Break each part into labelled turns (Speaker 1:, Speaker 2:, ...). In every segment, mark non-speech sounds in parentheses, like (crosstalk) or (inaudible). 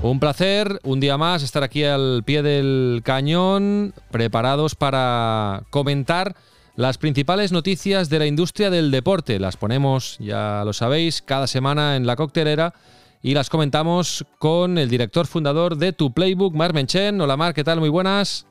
Speaker 1: Un placer, un día más, estar aquí al pie del cañón, preparados para comentar las principales noticias de la industria del deporte. Las ponemos, ya lo sabéis, cada semana en la coctelera y las comentamos con el director fundador de Tu Playbook, Marc Menchen. Hola Marc, ¿qué tal? Muy buenas.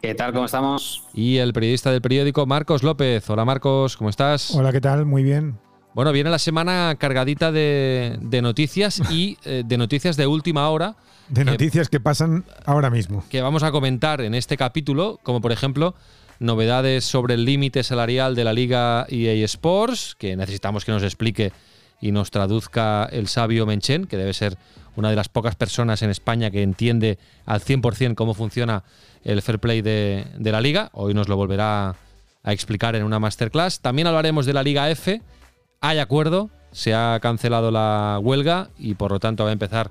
Speaker 2: ¿Qué tal? ¿Cómo estamos?
Speaker 1: Y el periodista del periódico, Marcos López. Hola Marcos, ¿cómo estás?
Speaker 3: Hola, ¿qué tal? Muy bien.
Speaker 1: Bueno, viene la semana cargadita de, noticias y eh, de noticias de última hora.
Speaker 3: De noticias que pasan ahora mismo.
Speaker 1: Que vamos a comentar en este capítulo, como por ejemplo novedades sobre el límite salarial de la Liga EA Sports, que necesitamos que nos explique y nos traduzca el sabio Menchen, que debe ser una de las pocas personas en España que entiende al 100% cómo funciona el fair play de, la liga. Hoy nos lo volverá a explicar en una masterclass. También hablaremos de la Liga F. Hay acuerdo, se ha cancelado la huelga y por lo tanto va a empezar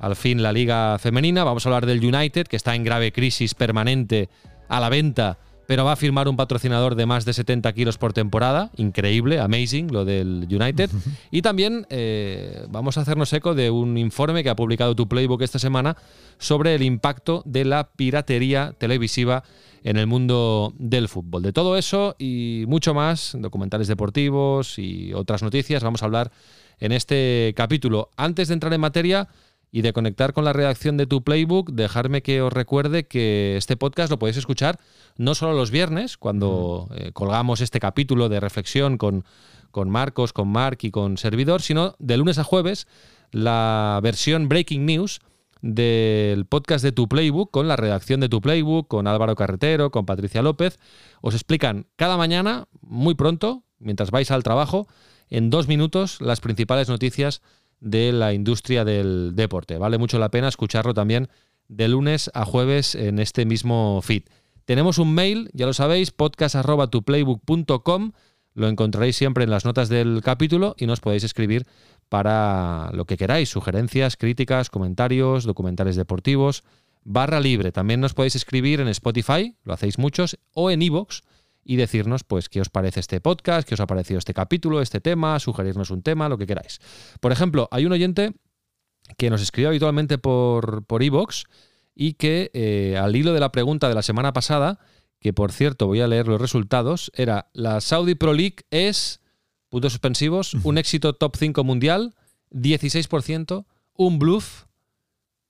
Speaker 1: al fin la liga femenina. Vamos a hablar del United, que está en grave crisis permanente a la venta pero va a firmar un patrocinador de más de 70 kilos por temporada. Increíble, amazing lo del United. Y también eh, vamos a hacernos eco de un informe que ha publicado tu Playbook esta semana sobre el impacto de la piratería televisiva en el mundo del fútbol. De todo eso y mucho más, documentales deportivos y otras noticias, vamos a hablar en este capítulo. Antes de entrar en materia, y de conectar con la redacción de tu playbook, dejarme que os recuerde que este podcast lo podéis escuchar no solo los viernes, cuando eh, colgamos este capítulo de reflexión con, con Marcos, con Mark y con Servidor, sino de lunes a jueves la versión Breaking News del podcast de Tu Playbook, con la redacción de Tu Playbook, con Álvaro Carretero, con Patricia López. Os explican cada mañana, muy pronto, mientras vais al trabajo, en dos minutos, las principales noticias de la industria del deporte. Vale mucho la pena escucharlo también de lunes a jueves en este mismo feed. Tenemos un mail, ya lo sabéis, podcast.tuplaybook.com. Lo encontraréis siempre en las notas del capítulo y nos podéis escribir para lo que queráis, sugerencias, críticas, comentarios, documentales deportivos. Barra libre. También nos podéis escribir en Spotify, lo hacéis muchos, o en iVoox y decirnos pues qué os parece este podcast, qué os ha parecido este capítulo, este tema, sugerirnos un tema, lo que queráis. Por ejemplo, hay un oyente que nos escribe habitualmente por por iVoox y que eh, al hilo de la pregunta de la semana pasada, que por cierto voy a leer los resultados, era la Saudi Pro League es, puntos suspensivos, un éxito top 5 mundial, 16%, un bluff,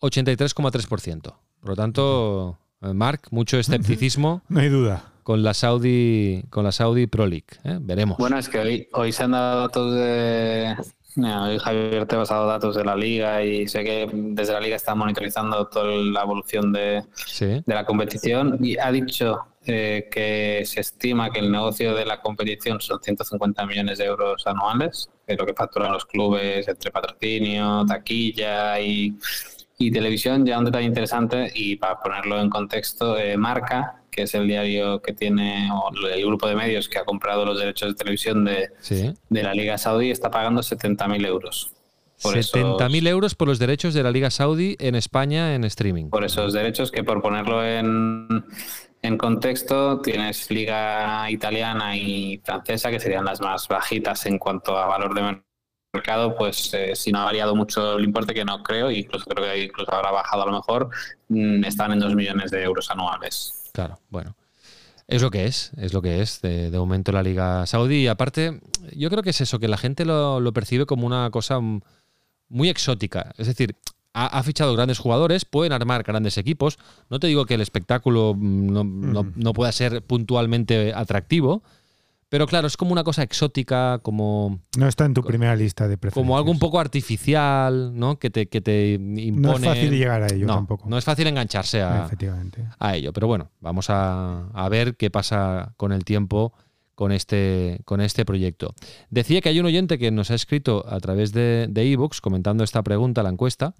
Speaker 1: 83,3%. Por lo tanto, eh, Mark, mucho escepticismo. (laughs)
Speaker 3: No hay duda
Speaker 1: con la Saudi, con la Saudi Pro League. ¿eh? Veremos.
Speaker 2: Bueno, es que hoy, hoy se han dado datos de. hoy Javier te ha pasado datos de la liga y sé que desde la liga está monitorizando toda la evolución de, de la competición y ha dicho eh, que se estima que el negocio de la competición son 150 millones de euros anuales, que es lo que facturan los clubes entre patrocinio, taquilla y, y televisión. Ya un detalle interesante y para ponerlo en contexto, eh, Marca que es el diario que tiene, o el grupo de medios que ha comprado los derechos de televisión de, de la Liga Saudí, está pagando 70.000 euros.
Speaker 1: 70.000 euros por los derechos de la Liga Saudí en España en streaming.
Speaker 2: Por esos derechos que, por ponerlo en, en contexto, tienes Liga Italiana y Francesa, que serían las más bajitas en cuanto a valor de mercado, pues eh, si no ha variado mucho el importe, que no creo, incluso creo que incluso habrá bajado a lo mejor, mm, están en 2 millones de euros anuales.
Speaker 1: Claro, bueno. Es lo que es, es lo que es de, momento la Liga Saudí. Y aparte, yo creo que es eso, que la gente lo, percibe como una cosa muy exótica. Es decir, ha, fichado grandes jugadores, pueden armar grandes equipos. No te digo que el espectáculo no, no pueda ser puntualmente atractivo, pero claro, es como una cosa exótica, como...
Speaker 3: No está en tu primera lista de preferencias.
Speaker 1: Como algo un poco artificial, ¿no? Que te, que te impone...
Speaker 3: No es fácil llegar a ello tampoco.
Speaker 1: No es fácil engancharse a, a ello. Pero bueno, vamos a, ver qué pasa con el tiempo con este, con este proyecto. Decía que hay un oyente que nos ha escrito a través de ebooks comentando esta pregunta, la encuesta,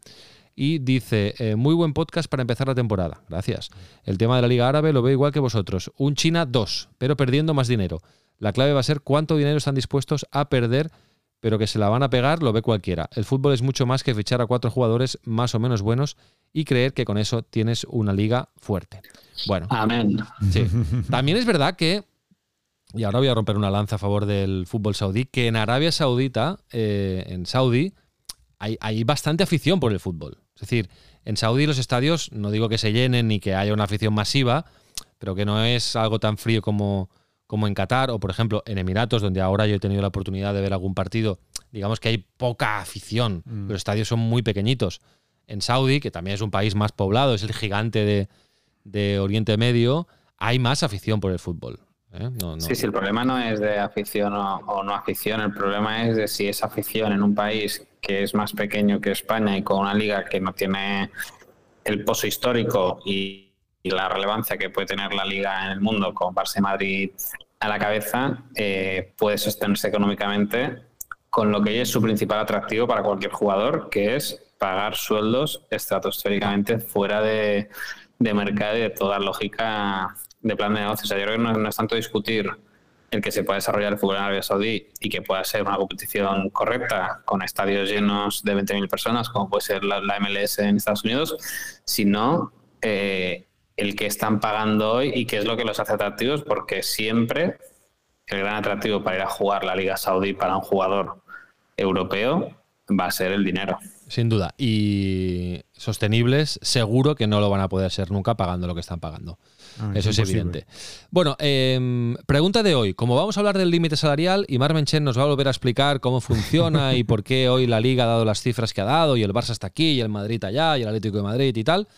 Speaker 1: y dice, eh, muy buen podcast para empezar la temporada. Gracias. El tema de la Liga Árabe lo veo igual que vosotros. Un China 2, pero perdiendo más dinero. La clave va a ser cuánto dinero están dispuestos a perder, pero que se la van a pegar lo ve cualquiera. El fútbol es mucho más que fichar a cuatro jugadores más o menos buenos y creer que con eso tienes una liga fuerte. Bueno.
Speaker 2: Amén.
Speaker 1: Sí. También es verdad que, y ahora voy a romper una lanza a favor del fútbol saudí, que en Arabia Saudita, eh, en Saudi, hay, hay bastante afición por el fútbol. Es decir, en Saudi los estadios, no digo que se llenen ni que haya una afición masiva, pero que no es algo tan frío como, como en Qatar o, por ejemplo, en Emiratos, donde ahora yo he tenido la oportunidad de ver algún partido. Digamos que hay poca afición, mm. los estadios son muy pequeñitos. En Saudi, que también es un país más poblado, es el gigante de, Oriente Medio, hay más afición por el fútbol. ¿eh?
Speaker 2: Sí, sí, el problema no es de afición o, no afición, el problema es de si es afición en un país que es más pequeño que España y con una liga que no tiene el pozo histórico y, la relevancia que puede tener la liga en el mundo con Barça Madrid a la cabeza, eh, puede sostenerse económicamente con lo que es su principal atractivo para cualquier jugador, que es pagar sueldos estratosféricamente fuera de, mercado y de toda lógica de plan de negocio. O sea, yo creo que no, es tanto discutir el que se pueda desarrollar el fútbol en Arabia Saudí y que pueda ser una competición correcta con estadios llenos de 20.000 personas, como puede ser la, MLS en Estados Unidos, sino eh, el que están pagando hoy y qué es lo que los hace atractivos, porque siempre el gran atractivo para ir a jugar la Liga Saudí para un jugador europeo va a ser el dinero.
Speaker 1: Sin duda. Y sostenibles, seguro que no lo van a poder ser nunca pagando lo que están pagando. Ah, Eso es, evidente. Bueno, em, pregunta de hoy. Como vamos a hablar del límite salarial y Marmen Chen nos va a volver a explicar cómo funciona y por qué hoy la Liga ha dado las cifras que ha dado y el Barça está aquí y el Madrid allá y el Atlético de Madrid y tal,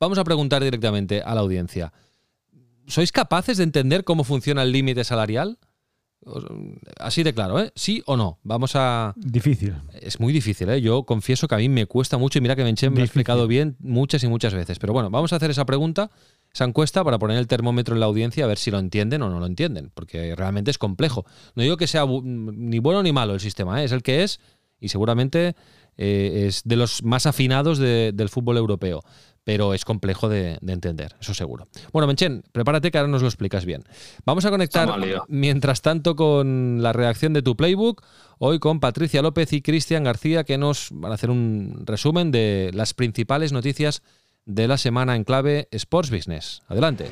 Speaker 1: vamos a preguntar directamente a la audiencia. ¿Sois capaces de entender cómo funciona el límite salarial? Así de claro, ¿eh? ¿Sí o no? Vamos a...
Speaker 3: Difícil.
Speaker 1: Es muy difícil, ¿eh? Yo confieso que a mí me cuesta mucho y mira que Benchen me ha explicado bien muchas y muchas veces. Pero bueno, vamos a hacer esa pregunta, esa encuesta para poner el termómetro en la audiencia a ver si lo entienden o no lo entienden, porque realmente es complejo. No digo que sea ni bueno ni malo el sistema, ¿eh? es el que es y seguramente eh, es de los más afinados del fútbol europeo pero es complejo de, entender, eso seguro. Bueno, Menchen, prepárate que ahora nos lo explicas bien. Vamos a conectar mientras tanto con la reacción de tu playbook, hoy con Patricia López y Cristian García, que nos van a hacer un resumen de las principales noticias de la semana en clave Sports Business. Adelante.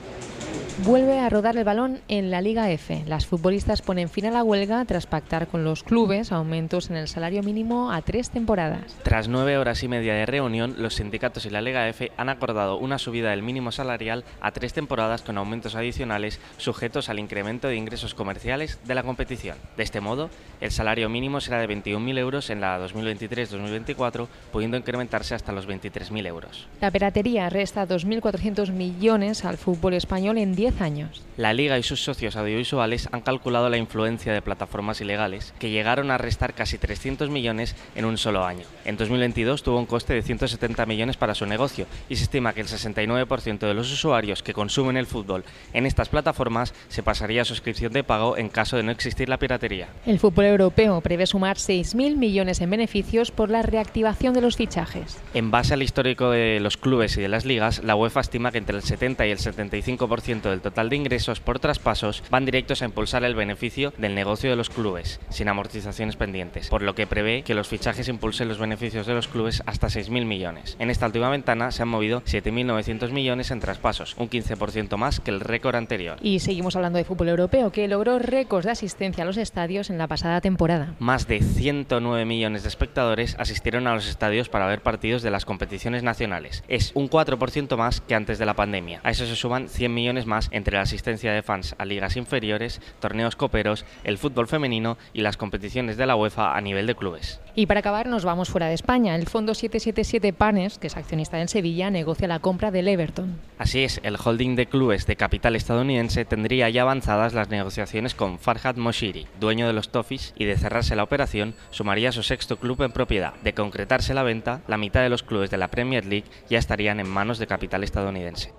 Speaker 4: Vuelve a rodar el balón en la Liga F. Las futbolistas ponen fin a la huelga tras pactar con los clubes aumentos en el salario mínimo a tres temporadas.
Speaker 5: Tras nueve horas y media de reunión, los sindicatos y la Liga F han acordado una subida del mínimo salarial a tres temporadas con aumentos adicionales sujetos al incremento de ingresos comerciales de la competición. De este modo, el salario mínimo será de 21.000 euros en la 2023-2024, pudiendo incrementarse hasta los 23.000 euros.
Speaker 4: La piratería resta 2.400 millones al fútbol español en 10 años.
Speaker 5: La Liga y sus socios audiovisuales han calculado la influencia de plataformas ilegales, que llegaron a restar casi 300 millones en un solo año. En 2022 tuvo un coste de 170 millones para su negocio y se estima que el 69% de los usuarios que consumen el fútbol en estas plataformas se pasaría a suscripción de pago en caso de no existir la piratería.
Speaker 4: El fútbol europeo prevé sumar 6.000 millones en beneficios por la reactivación de los fichajes.
Speaker 5: En base al histórico de los clubes y de las ligas, la UEFA estima que entre el 70 y el 75% del total de ingresos por traspasos van directos a impulsar el beneficio del negocio de los clubes, sin amortizaciones pendientes, por lo que prevé que los fichajes impulsen los beneficios de los clubes hasta 6.000 millones. En esta última ventana se han movido 7.900 millones en traspasos, un 15% más que el récord anterior.
Speaker 4: Y seguimos hablando de fútbol europeo, que logró récords de asistencia a los estadios en la pasada temporada.
Speaker 5: Más de 109 millones de espectadores asistieron a los estadios para ver partidos de las competiciones nacionales. Es un 4% más que antes de la pandemia. A eso se suman 100 millones más entre la asistencia de fans a ligas inferiores, torneos coperos, el fútbol femenino y las competiciones de la UEFA a nivel de clubes.
Speaker 4: Y para acabar nos vamos fuera de España. El fondo 777 Panes, que es accionista en Sevilla, negocia la compra del Everton.
Speaker 5: Así es, el holding de clubes de capital estadounidense tendría ya avanzadas las negociaciones con Farhad Moshiri, dueño de los Toffees, y de cerrarse la operación sumaría su sexto club en propiedad. De concretarse la venta, la mitad de los clubes de la Premier League ya estarían en manos de capital estadounidense.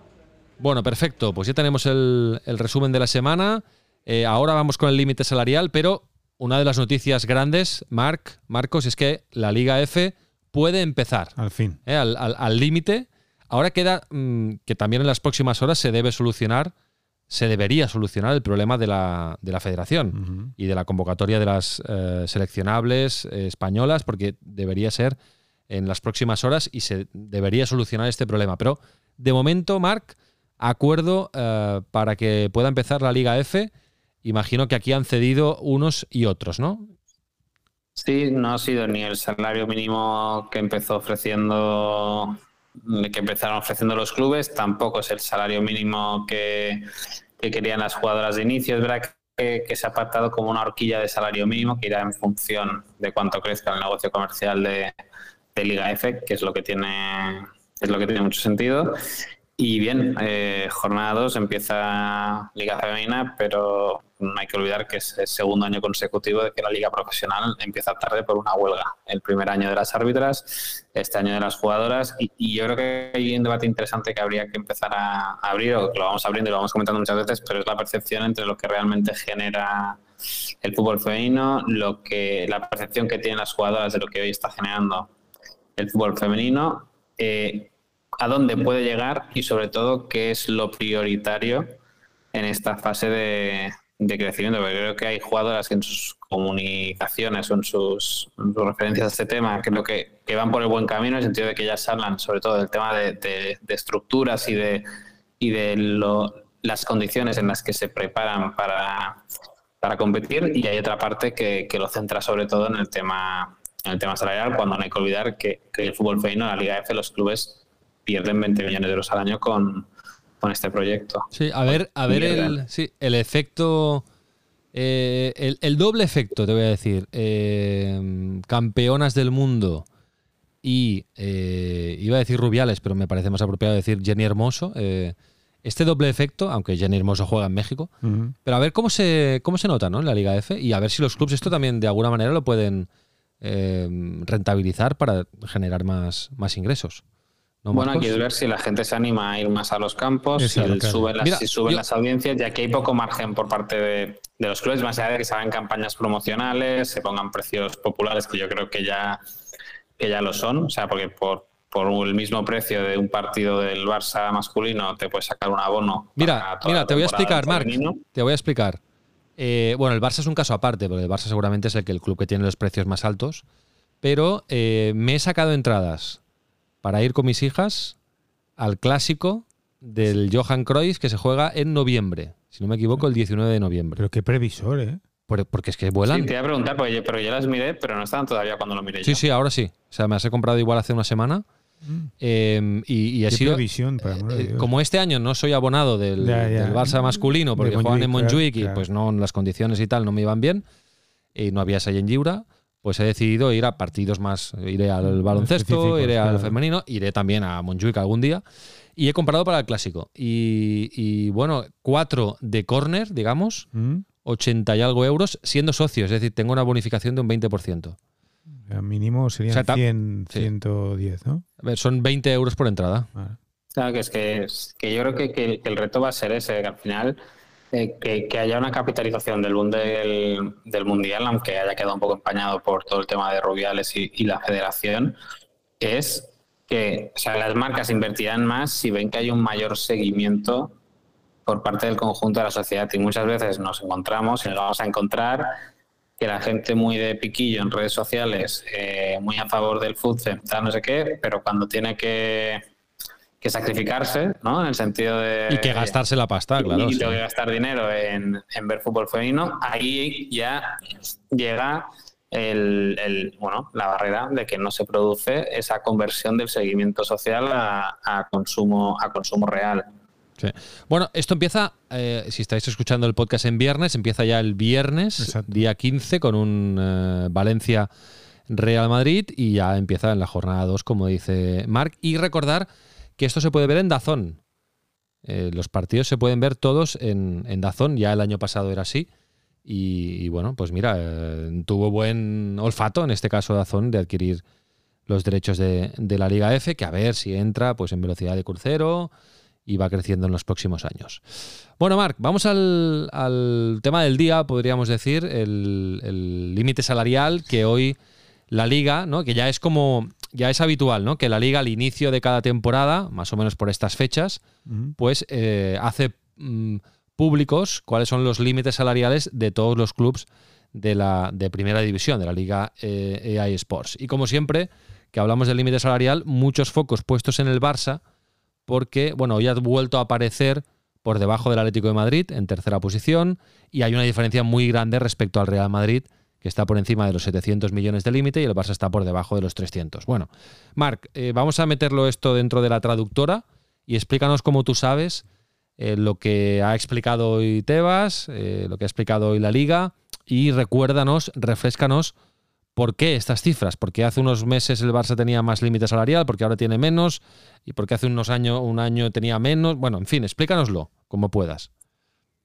Speaker 1: Bueno, perfecto. Pues ya tenemos el, resumen de la semana. Eh, ahora vamos con el límite salarial, pero una de las noticias grandes, Marc, Marcos, es que la Liga F puede empezar.
Speaker 3: Al fin.
Speaker 1: ¿eh? Al límite. Ahora queda mm, que también en las próximas horas se debe solucionar, se debería solucionar el problema de la, de la federación y de la convocatoria de las eh, seleccionables españolas, porque debería ser en las próximas horas y se debería solucionar este problema. Pero de momento, Marc, acuerdo eh, para que pueda empezar la Liga F. Imagino que aquí han cedido unos y otros, ¿no?
Speaker 2: Sí, no ha sido ni el salario mínimo que empezó ofreciendo, que empezaron ofreciendo los clubes, tampoco es el salario mínimo que, querían las jugadoras de inicio. Es verdad que, se ha pactado como una horquilla de salario mínimo que irá en función de cuánto crezca el negocio comercial de, de Liga F, que es lo que tiene es lo que tiene mucho sentido. Y bien, eh, jornada 2 empieza Liga Femenina, pero no hay que olvidar que es el segundo año consecutivo de que la Liga Profesional empieza tarde por una huelga. El primer año de las árbitras, este año de las jugadoras, y, yo creo que hay un debate interesante que habría que empezar a, abrir, o lo vamos abriendo y lo vamos comentando muchas veces, pero es la percepción entre lo que realmente genera el fútbol femenino, lo que la percepción que tienen las jugadoras de lo que hoy está generando el fútbol femenino. Eh, a dónde puede llegar y sobre todo qué es lo prioritario en esta fase de, crecimiento. Porque creo que hay jugadoras que en sus comunicaciones o en sus, referencias a este tema creo que, que, van por el buen camino en el sentido de que ellas hablan sobre todo del tema de, estructuras y de, y de las condiciones en las que se preparan para, para competir y hay otra parte que, que, lo centra sobre todo en el tema en el tema salarial cuando no hay que olvidar que, que el fútbol femenino, la Liga F, los clubes pierden 20 millones de euros al año con, este proyecto.
Speaker 1: Sí, a ver, a ver el, el efecto. Eh, el, doble efecto, te voy a decir. Eh, campeonas del mundo y eh, iba a decir Rubiales, pero me parece más apropiado decir Jenny Hermoso. este doble efecto, aunque Jenny Hermoso juega en México, pero a ver cómo se, cómo se nota ¿no? en la Liga F y a ver si los clubes esto también de alguna manera lo pueden rentabilizar para generar más, más ingresos
Speaker 2: bueno, hay que ver si la gente se anima a ir más a los campos, si, suben, las, audiencias, ya que hay poco margen por parte de, los clubes, más allá de que se hagan campañas promocionales, se pongan precios populares, que yo creo que ya, que ya lo son, o sea, porque por, por el mismo precio de un partido del Barça masculino te puedes sacar un abono.
Speaker 1: Mira, mira te voy a explicar, Marc, te voy a explicar. Eh, bueno, el Barça es un caso aparte, porque el Barça seguramente es el, que el club que tiene los precios más altos, pero eh, me he sacado entradas para ir con mis hijas al clásico del Johan Cruyff que se juega en noviembre. Si no me equivoco, el 19 de noviembre.
Speaker 3: Pero qué previsor, ¿eh?
Speaker 1: porque es que vuelan.
Speaker 2: Sí, te iba a preguntar, porque yo, pero yo las miré, pero no estaban todavía cuando lo miré
Speaker 1: Sí, sí, ahora sí. O sea, me las he comprado igual hace una semana. Mm. Em, y, y ha sido.
Speaker 3: Previsión, para
Speaker 1: eh, como este año no soy abonado del, Barça masculino porque juegan en Montjuic y pues no, las condiciones y tal no me iban bien, y no había en Giura pues he decidido ir a partidos más. Iré al baloncesto, iré al femenino, iré también a Montjuic algún día. Y he comprado para el clásico. Y, bueno, cuatro de córner, digamos, 80 mm. y algo euros, siendo socio. Es decir, tengo una bonificación de un 20%.
Speaker 3: El mínimo serían 100, 110, ¿no?
Speaker 1: A ver, son 20 euros por entrada.
Speaker 2: Claro, que es que, que yo creo que, que, el reto va a ser ese, que al final eh, que, haya una capitalización del boom del, Mundial, aunque haya quedado un poco empañado por todo el tema de Rubiales y, la federación, es que o sea, las marcas invertirán más si ven que hay un mayor seguimiento por parte del conjunto de la sociedad. Y muchas veces nos encontramos y nos vamos a encontrar que la gente muy de piquillo en redes sociales, eh, muy a favor del fútbol, no sé qué, pero cuando tiene que que sacrificarse, ¿no? En el sentido de...
Speaker 1: Y que gastarse la pasta, claro.
Speaker 2: Y, tengo que gastar dinero en, ver fútbol femenino, ahí ya llega el, bueno, la barrera de que no se produce esa conversión del seguimiento social a, consumo, a consumo real.
Speaker 1: Bueno, esto empieza, eh, si estáis escuchando el podcast en viernes, empieza ya el viernes, día 15, con un eh, Valencia Real Madrid y ya empieza en la jornada 2, como dice Marc. Y recordar que esto se puede ver en Dazón. Eh, los partidos se pueden ver todos en, Dazón, ya el año pasado era así. Y, bueno, pues mira, eh, tuvo buen olfato, en este caso Dazón, de adquirir los derechos de, la Liga F, que a ver si entra pues en velocidad de crucero y va creciendo en los próximos años. Bueno, Marc, vamos al, tema del día, podríamos decir, el límite salarial que hoy la liga, ¿no? Que ya es como, ya es habitual, ¿no? Que la liga al inicio de cada temporada, más o menos por estas fechas, pues eh, hace mm, públicos cuáles son los límites salariales de todos los clubes de la de primera división, de la liga eh, AI Sports. Y como siempre, que hablamos del límite salarial, muchos focos puestos en el Barça, porque, bueno, hoy ha vuelto a aparecer por debajo del Atlético de Madrid en tercera posición y hay una diferencia muy grande respecto al Real Madrid que está por encima de los 700 millones de límite y el Barça está por debajo de los 300. Bueno, Marc, eh, vamos a meterlo esto dentro de la traductora y explícanos cómo tú sabes eh, lo que ha explicado hoy Tebas, eh, lo que ha explicado hoy la Liga y recuérdanos, refrescanos por qué estas cifras, porque hace unos meses el Barça tenía más límite salarial, porque ahora tiene menos y porque hace unos años un año tenía menos. Bueno, en fin, explícanoslo como puedas.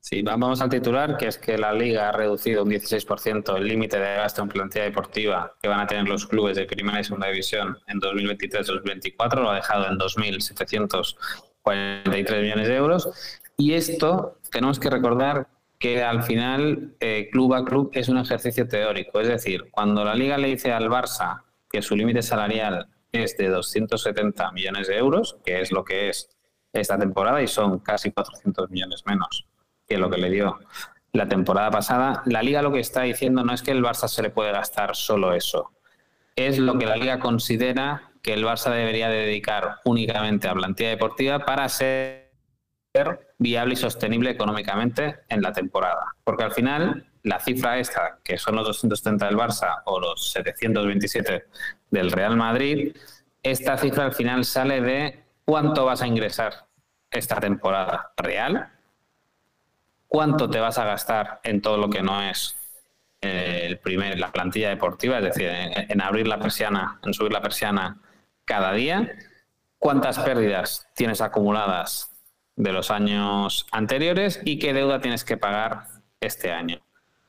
Speaker 2: Sí, vamos al titular, que es que la Liga ha reducido un 16% el límite de gasto en plantilla deportiva que van a tener los clubes de primera y segunda división en 2023-2024, lo ha dejado en 2.743 millones de euros. Y esto tenemos que recordar que al final eh, club a club es un ejercicio teórico. Es decir, cuando la Liga le dice al Barça que su límite salarial es de 270 millones de euros, que es lo que es esta temporada y son casi 400 millones menos lo que le dio la temporada pasada, la liga lo que está diciendo no es que el Barça se le puede gastar solo eso, es lo que la liga considera que el Barça debería dedicar únicamente a plantilla deportiva para ser viable y sostenible económicamente en la temporada. Porque al final, la cifra esta, que son los 230 del Barça o los 727 del Real Madrid, esta cifra al final sale de cuánto vas a ingresar esta temporada real cuánto te vas a gastar en todo lo que no es eh, el primer, la plantilla deportiva, es decir, en, abrir la persiana, en subir la persiana cada día, cuántas pérdidas tienes acumuladas de los años anteriores y qué deuda tienes que pagar este año.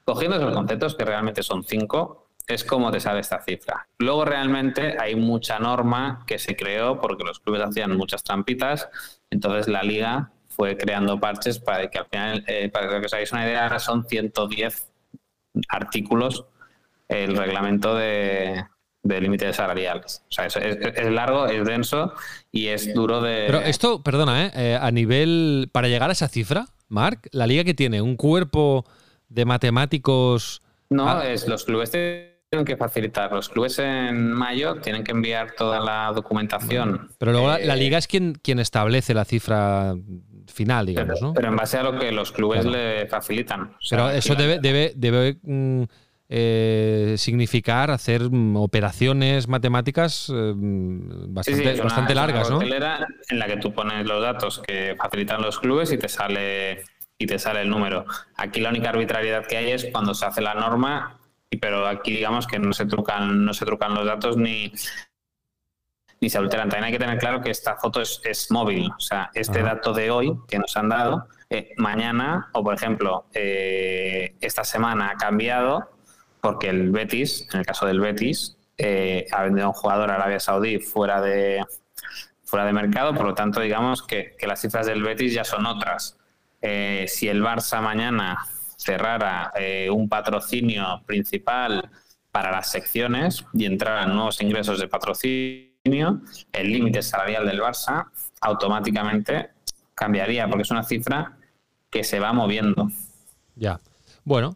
Speaker 2: Cogiendo esos conceptos, que realmente son cinco, es como te sale esta cifra. Luego realmente hay mucha norma que se creó porque los clubes hacían muchas trampitas, entonces la liga fue creando parches para que al final, eh, para que os hagáis una idea, son 110 artículos el reglamento de, límites salariales. O sea, es, largo, es denso y es duro de.
Speaker 1: Pero esto, perdona, ¿eh? ¿eh? a nivel. Para llegar a esa cifra, Marc, la liga que tiene un cuerpo de matemáticos.
Speaker 2: No, es los clubes tienen que facilitar. Los clubes en mayo tienen que enviar toda la documentación.
Speaker 1: Pero luego la, la, eh, liga es quien, quien establece la cifra final, digamos,
Speaker 2: pero,
Speaker 1: ¿no?
Speaker 2: Pero en base a lo que los clubes le facilitan.
Speaker 1: pero eso debe, debe, debe mm, eh, significar hacer mm, operaciones matemáticas eh, bastante, largas, ¿no?
Speaker 2: En la que tú pones los datos que facilitan los clubes y te sale y te sale el número. Aquí la única arbitrariedad que hay es cuando se hace la norma, pero aquí digamos que no se trucan, no se trucan los datos ni ni se alteran. También hay que tener claro que esta foto es, móvil, o sea, este dato de hoy que nos han dado, eh, mañana o por ejemplo, eh, esta semana ha cambiado porque el Betis, en el caso del Betis, eh, ha vendido a un jugador a Arabia Saudí fuera de, fuera de mercado, por lo tanto, digamos que, que las cifras del Betis ya son otras. si el Barça mañana cerrara un patrocinio principal para las secciones y entraran nuevos ingresos de patrocinio, el límite salarial del Barça automáticamente cambiaría, porque es una cifra que se va moviendo.
Speaker 1: Ya. Bueno,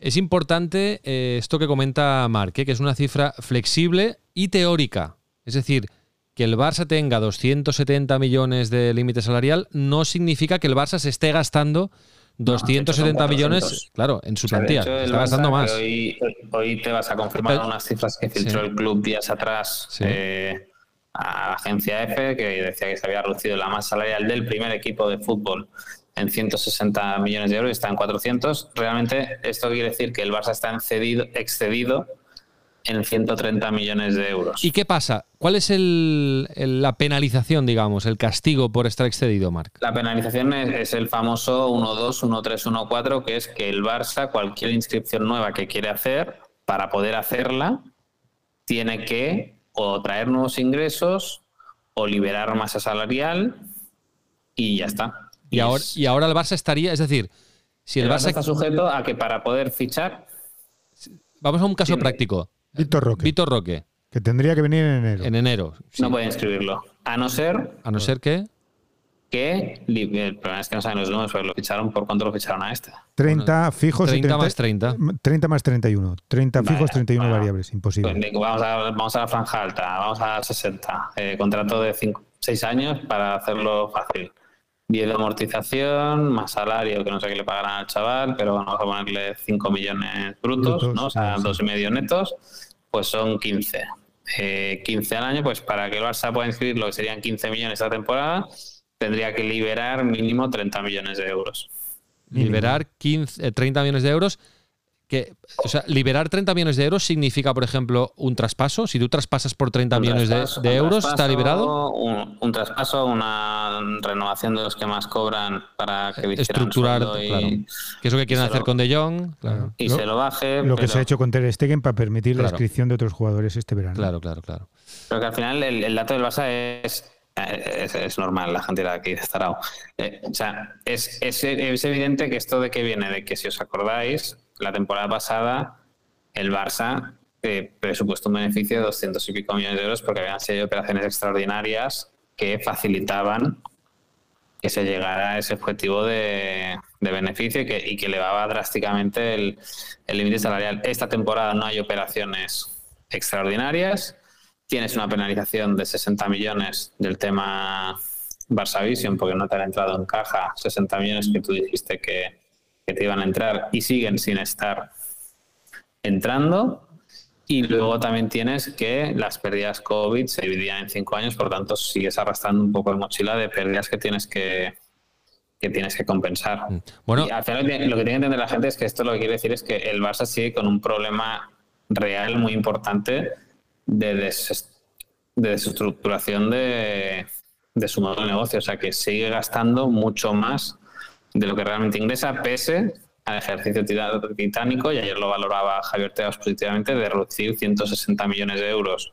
Speaker 1: es importante eh, esto que comenta Marque, que es una cifra flexible y teórica. Es decir, que el Barça tenga 270 millones de límite salarial no significa que el Barça se esté gastando 270 millones, claro, en su plantilla. está gastando más.
Speaker 2: Hoy, te vas a confirmar unas cifras que filtró el club días atrás eh, a la agencia F, que decía que se había reducido la masa salarial del primer equipo de fútbol en 160 millones de euros y está en 400. Realmente esto quiere decir que el Barça está excedido, excedido en 130 millones de euros.
Speaker 1: ¿Y qué pasa? ¿Cuál es el, la penalización, digamos, el castigo por estar excedido, Marc?
Speaker 2: La penalización es, el famoso 1-2, 1-3, 1-4, que es que el Barça, cualquier inscripción nueva que quiere hacer, para poder hacerla, tiene que o traer nuevos ingresos o liberar masa salarial y ya está.
Speaker 1: Y, ahora, y ahora el Barça estaría, es decir, si el, Barça,
Speaker 2: está sujeto a que para poder fichar.
Speaker 1: Vamos a un caso práctico.
Speaker 3: Víctor Roque.
Speaker 1: Víctor Roque.
Speaker 3: Que tendría que venir en enero.
Speaker 1: En enero.
Speaker 2: No puede inscribirlo. A no ser.
Speaker 1: A no ser que.
Speaker 2: Que. El problema es que no saben los números, lo ficharon. ¿Por cuánto lo ficharon a este?
Speaker 3: 30 fijos
Speaker 1: 30 y 30 más 30.
Speaker 3: 30 más 31. 30 fijos, 31 variables. Imposible.
Speaker 2: Pues, vamos, a, vamos a la franja alta. Vamos a 60. Eh, contrato de 6 años para hacerlo fácil. 10 de amortización, más salario, que no sé qué le pagarán al chaval, pero vamos a ponerle 5 millones brutos, ¿no? O sea, dos y medio netos, pues son 15. Eh, 15 al año, pues para que el Barça pueda inscribir lo que serían 15 millones esta temporada, tendría que liberar mínimo 30 millones de euros.
Speaker 1: Liberar 15, 30 eh, millones de euros que, o sea, liberar 30 millones de euros significa, por ejemplo, un traspaso. Si tú traspasas por 30 millones de, euros, ¿está liberado?
Speaker 2: Un, traspaso, una renovación de los que más cobran para que
Speaker 1: estructurar, claro. Que es lo que quieren hacer con De Jong.
Speaker 2: Y se lo baje.
Speaker 3: Lo que se ha hecho con Ter Stegen para permitir la inscripción de otros jugadores este verano.
Speaker 1: Claro, claro, claro.
Speaker 2: Pero que al final el, dato del Barça es es, normal, la gente de aquí de Starao. Eh, o sea, es, es, es, evidente que esto de que viene, de que si os acordáis, la temporada pasada el Barça eh, presupuestó un beneficio de 200 y pico millones de euros porque habían sido operaciones extraordinarias que facilitaban que se llegara a ese objetivo de, beneficio y que, y que, elevaba drásticamente el límite salarial. Esta temporada no hay operaciones extraordinarias. Tienes una penalización de 60 millones del tema Barça Vision porque no te han entrado en caja 60 millones que tú dijiste que, que te iban a entrar y siguen sin estar entrando. Y luego también tienes que las pérdidas COVID se dividían en cinco años, por tanto sigues arrastrando un poco de mochila de pérdidas que tienes que, que tienes que compensar. Mm. Bueno, y al final lo que tiene que entender la gente es que esto lo que quiere decir es que el Barça sigue con un problema real muy importante de, de desestructuración de, de su modelo de negocio. O sea, que sigue gastando mucho más de lo que realmente ingresa, pese al ejercicio titánico, y ayer lo valoraba Javier Teos positivamente, de reducir 160 millones de euros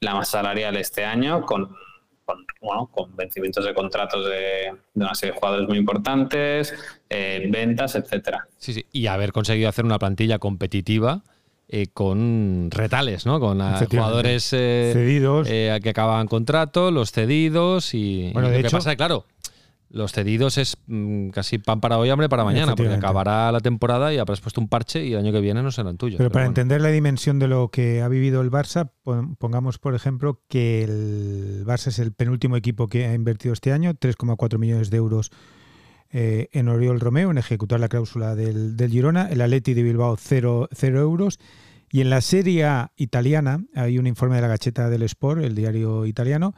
Speaker 2: la masa salarial este año con, bueno, con vencimientos de contratos de, una serie de jugadores muy importantes, eh, ventas, etcétera.
Speaker 1: Sí, sí, y haber conseguido hacer una plantilla competitiva. Eh, con retales, ¿no? Con jugadores
Speaker 3: eh, cedidos
Speaker 1: que acaban contrato, los cedidos y,
Speaker 3: bueno, de
Speaker 1: lo
Speaker 3: hecho,
Speaker 1: que pasa, claro, los cedidos es mm, casi pan para hoy, hambre para mañana, porque acabará la temporada y habrás puesto un parche y el año que viene no serán tuyos.
Speaker 3: Pero, para entender la dimensión de lo que ha vivido el Barça, pongamos por ejemplo que el Barça es el penúltimo equipo que ha invertido este año, 3,4 millones de euros eh, en Oriol Romeo, en ejecutar la cláusula del, Girona, el Atleti de Bilbao 0, euros. Y en la Serie A italiana hay un informe de la Gacheta del Sport, el diario italiano,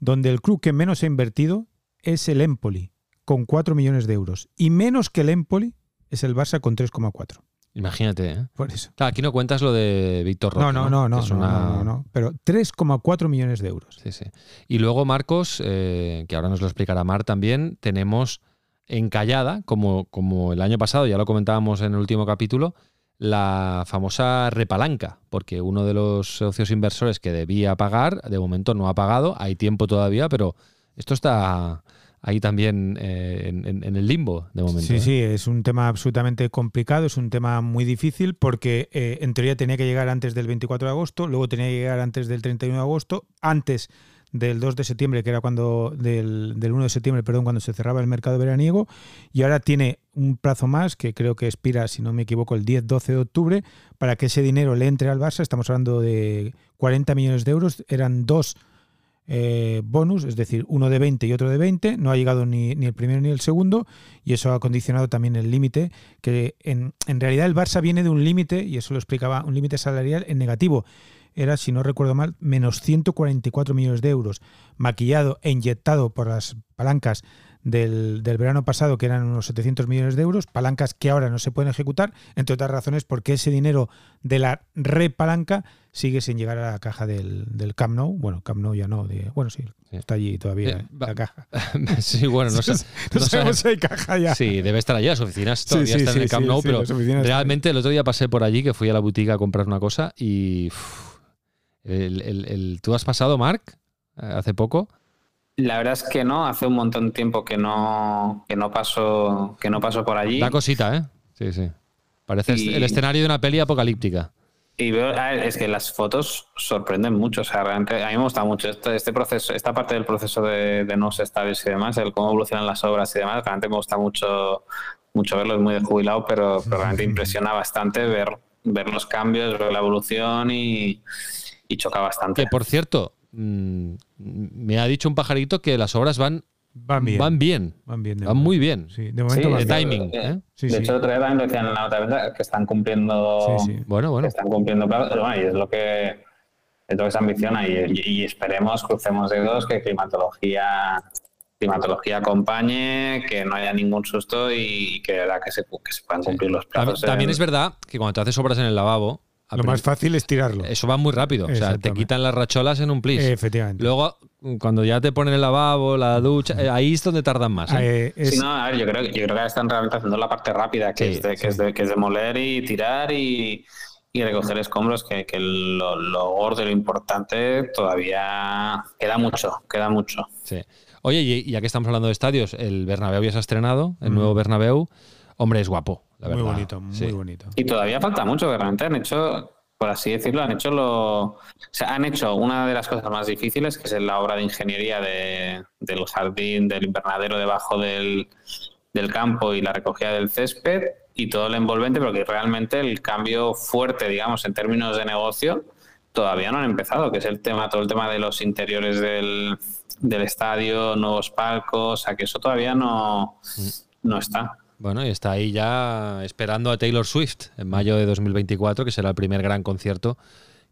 Speaker 3: donde el club que menos ha invertido es el Empoli, con 4 millones de euros. Y menos que el Empoli es el Barça con 3,4.
Speaker 1: Imagínate, ¿eh?
Speaker 3: Por eso.
Speaker 1: aquí no cuentas lo de Víctor Roque.
Speaker 3: No, no, no, no, no, no, Pero 3,4 millones de euros.
Speaker 1: Sí, sí. Y luego, Marcos, eh, que ahora nos lo explicará Mar también, tenemos encallada, como, como el año pasado, ya lo comentábamos en el último capítulo, la famosa repalanca, porque uno de los socios inversores que debía pagar, de momento no ha pagado, hay tiempo todavía, pero esto está ahí también eh, en, el limbo de momento.
Speaker 3: Sí, ¿eh? sí, es un tema absolutamente complicado, es un tema muy difícil porque eh, en teoría tenía que llegar antes del 24 de agosto, luego tenía que llegar antes del 31 de agosto, antes del 2 de septiembre, que era cuando del, 1 de septiembre, perdón, cuando se cerraba el mercado veraniego, y ahora tiene un plazo más, que creo que expira, si no me equivoco, el 10-12 de octubre, para que ese dinero le entre al Barça. Estamos hablando de 40 millones de euros, eran dos eh, bonus, es decir, uno de 20 y otro de 20, no ha llegado ni, el primero ni el segundo, y eso ha condicionado también el límite, que en, en, realidad el Barça viene de un límite, y eso lo explicaba, un límite salarial en negativo. Era, si no recuerdo mal, menos 144 millones de euros, maquillado e inyectado por las palancas del, del, verano pasado, que eran unos 700 millones de euros, palancas que ahora no se pueden ejecutar, entre otras razones porque ese dinero de la repalanca sigue sin llegar a la caja del, del Camp Nou. Bueno, Camp Nou ya no, de, bueno, sí, está allí todavía eh, la caja. (laughs)
Speaker 1: sí, bueno, no, (laughs)
Speaker 3: sabemos si hay caja ya.
Speaker 1: Sí, debe estar allí, las oficinas todavía están en el Camp Nou, pero realmente el otro día pasé por allí, que fui a la boutique a comprar una cosa y... el, el, ¿Tú has pasado, Mark, hace poco?
Speaker 2: La verdad es que no, hace un montón de tiempo que no, que no paso, que no paso por allí.
Speaker 1: Da cosita, ¿eh? Sí, sí. Parece el escenario de una peli apocalíptica.
Speaker 2: Y veo, es que las fotos sorprenden mucho. O sea, realmente a mí me gusta mucho este, este proceso, esta parte del proceso de, de nuevos estadios y demás, el cómo evolucionan las obras y demás. Realmente me gusta mucho, mucho verlo, es muy de jubilado, pero, realmente impresiona bastante ver, ver los cambios, ver la evolución y, y choca bastante.
Speaker 1: Que por cierto, mm, me ha dicho un pajarito que las obras van
Speaker 3: Van bien.
Speaker 1: Van bien.
Speaker 3: Van bien.
Speaker 1: Van muy bien.
Speaker 3: Sí, de momento
Speaker 1: de
Speaker 3: van
Speaker 1: timing.
Speaker 2: Eh,
Speaker 1: ¿eh?
Speaker 3: Sí,
Speaker 2: de
Speaker 3: sí.
Speaker 2: hecho, otro día también decían en la nota de prensa que están cumpliendo.
Speaker 3: Sí, sí.
Speaker 1: Bueno,
Speaker 2: que
Speaker 1: bueno.
Speaker 2: están cumpliendo plazos. Pero bueno, y es lo que es lo que se ambiciona y, y- y esperemos, crucemos dedos, que climatología climatología acompañe, que no haya ningún susto y que, de verdad que se, que se puedan cumplir los
Speaker 1: También,
Speaker 2: plazos.
Speaker 1: también
Speaker 2: en-
Speaker 1: es verdad que cuando te haces obras en el lavabo,
Speaker 3: Lo más fácil es tirarlo.
Speaker 1: eso va muy rápido. O sea, te quitan las racholas en un plis.
Speaker 3: Efectivamente.
Speaker 1: Luego, cuando ya te ponen el lavabo, la ducha, eh, ahí es donde tardan más. ¿eh?
Speaker 3: Eh, es-
Speaker 2: Sí, no, a ver, yo creo, yo creo que están realmente haciendo la parte rápida, que,
Speaker 1: Sí,
Speaker 2: es, de, que, es, de, que es de moler y tirar y, y recoger escombros, que, que lo, lo gordo y lo importante todavía queda mucho, queda mucho.
Speaker 1: Sí. Oye, y y ya que estamos hablando de estadios, el Bernabéu ya se ha estrenado, el nuevo Bernabéu. Hombre, es guapo, la
Speaker 3: muy bonito, muy
Speaker 1: Sí.
Speaker 3: bonito.
Speaker 2: Y todavía falta mucho, que realmente han hecho, por así decirlo, han hecho lo. O sea, han hecho una de las cosas más difíciles, que es la obra de ingeniería de- del jardín, del invernadero debajo del, del campo y la recogida del césped, y todo el envolvente, porque realmente el cambio fuerte, digamos, en términos de negocio, todavía no han empezado, que es el tema, todo el tema de los interiores del, del estadio, nuevos palcos, o sea, que eso todavía no, no está.
Speaker 1: Bueno, y está ahí ya esperando a Taylor Swift en mayo de 2024, que será el primer gran concierto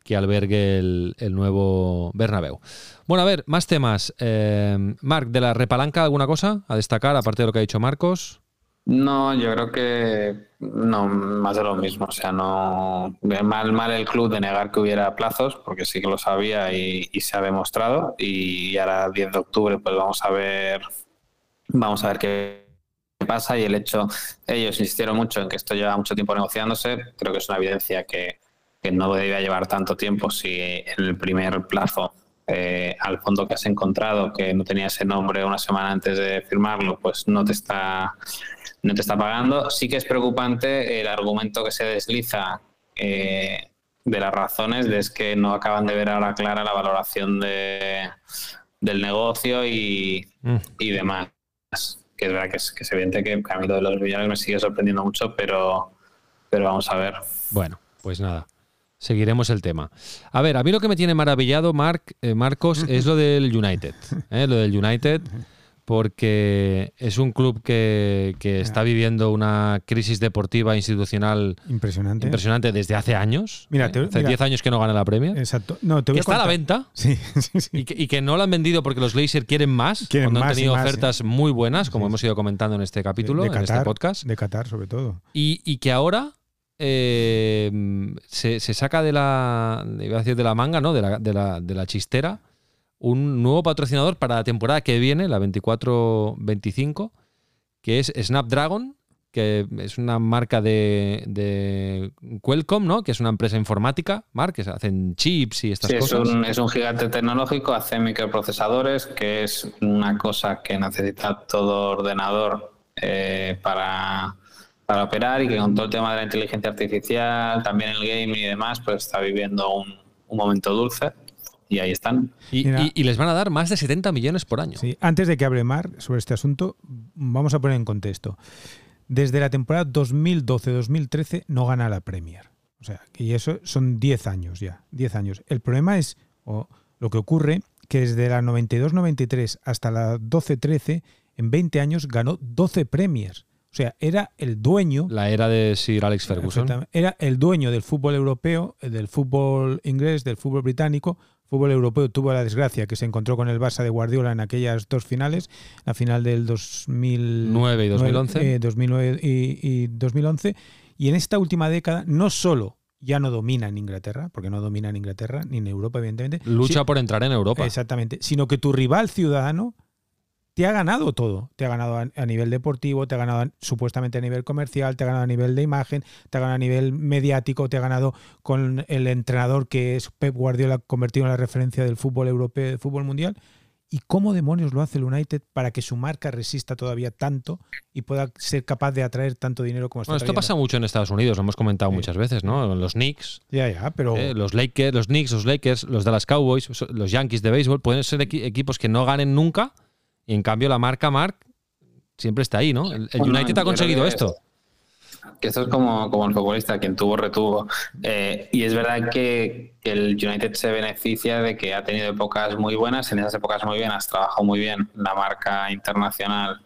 Speaker 1: que albergue el, nuevo Bernabéu. Bueno, a ver, más temas. Eh, Marc, ¿de la repalanca alguna cosa a destacar, aparte de lo que ha dicho Marcos?
Speaker 2: No, yo creo que no, más de lo mismo. O sea, no mal, mal el club de negar que hubiera plazos, porque sí que lo sabía y, y se ha demostrado. Y ahora 10 de octubre, pues vamos a ver, vamos a ver qué pasa. Y el hecho, ellos insistieron mucho en que esto lleva mucho tiempo negociándose. Creo que es una evidencia que, que no debía llevar tanto tiempo si en el primer plazo eh, al fondo que has encontrado, que no tenía ese nombre una semana antes de firmarlo, pues no te está no te está pagando. Sí que es preocupante el argumento que se desliza eh, de las razones de es que no acaban de ver ahora clara la valoración de, del negocio y,
Speaker 1: Mm.
Speaker 2: y demás. Que es verdad que es, que es evidente que a mí lo de los millones me sigue sorprendiendo mucho, pero, pero vamos a ver.
Speaker 1: Bueno, pues nada. Seguiremos el tema. A ver, a mí lo que me tiene maravillado, Marc, eh, Marcos, (laughs) es lo del United. ¿eh? Lo del United, porque es un club que, que está viviendo una crisis deportiva institucional
Speaker 3: Impresionante.
Speaker 1: impresionante desde hace años.
Speaker 3: Mira,
Speaker 1: ¿eh?
Speaker 3: te-
Speaker 1: hace
Speaker 3: mira.
Speaker 1: 10 años que no gana la Premier.
Speaker 3: Exacto. No, te voy
Speaker 1: que
Speaker 3: a
Speaker 1: está a la venta (laughs)
Speaker 3: Sí, sí, sí.
Speaker 1: y que, y que no la han vendido porque los Glazers quieren más.
Speaker 3: Quieren
Speaker 1: cuando han
Speaker 3: más y
Speaker 1: tenido
Speaker 3: más,
Speaker 1: ofertas muy buenas, como hemos ido comentando en este capítulo,
Speaker 3: de
Speaker 1: en
Speaker 3: Qatar,
Speaker 1: este podcast.
Speaker 3: De Qatar, sobre todo.
Speaker 1: Y, y que ahora eh, se, se saca de la, iba a decir de la manga, ¿no? De la, de la, de la chistera, un nuevo patrocinador para la temporada que viene, la 24-25, que es Snapdragon, que es una marca de, de Qualcomm, ¿no? Que es una empresa informática, Mark, que hacen chips y estas
Speaker 2: Sí, es
Speaker 1: cosas.
Speaker 2: un, es un gigante tecnológico, hace microprocesadores, que es una cosa que necesita todo ordenador eh, para, para operar y que con todo el tema de la inteligencia artificial, también el gaming y demás, pues está viviendo un, un momento dulce y ahí están.
Speaker 1: Y,
Speaker 3: Mira.
Speaker 1: y- y les van a dar más de 70 millones por año.
Speaker 3: Sí, antes de que hable Mar sobre este asunto, vamos a poner en contexto. Desde la temporada 2012-2013 no gana la Premier. O sea, y eso son 10 años ya, 10 años. El problema es, o lo que ocurre, que desde la 92-93 hasta la 12-13, en 20 años ganó 12 Premiers. O sea, era el dueño
Speaker 1: La era de Sir Alex Ferguson.
Speaker 3: Era el dueño del fútbol europeo, del fútbol inglés, del fútbol británico. Fútbol europeo tuvo la desgracia que se encontró con el Barça de Guardiola en aquellas dos finales, la final del 2009
Speaker 1: y 2011.
Speaker 3: eh, 2009 y, y 2011. Y en esta última década no solo ya no domina en Inglaterra, porque no domina en Inglaterra ni en Europa, evidentemente.
Speaker 1: Lucha por entrar en Europa.
Speaker 3: Exactamente. Sino que tu rival ciudadano te ha ganado todo. Te ha ganado a, a nivel deportivo, te ha ganado a- supuestamente a nivel comercial, te ha ganado a nivel de imagen, te ha ganado a nivel mediático, te ha ganado con el entrenador que es Pep Guardiola convertido en la referencia del fútbol europeo, del fútbol mundial. ¿Y cómo demonios lo hace el United para que su marca resista todavía tanto y pueda ser capaz de atraer tanto dinero como está
Speaker 1: Bueno, esto pasa mucho en Estados Unidos, lo hemos comentado muchas veces, ¿no? Los Knicks,
Speaker 3: Ya, ya, pero
Speaker 1: eh, los Lakers, los Knicks, los Lakers, los Dallas Cowboys, los Yankees de béisbol, pueden ser equi- equipos que no ganen nunca y en cambio la marca Mark siempre está ahí, ¿no? El, el
Speaker 2: Bueno,
Speaker 1: United ha conseguido
Speaker 2: que
Speaker 1: esto.
Speaker 2: que esto es como, como el futbolista, quien tuvo, retuvo. Eh, y es verdad que, que el United se beneficia de que ha tenido épocas muy buenas, en esas épocas muy buenas trabajó muy bien la marca internacional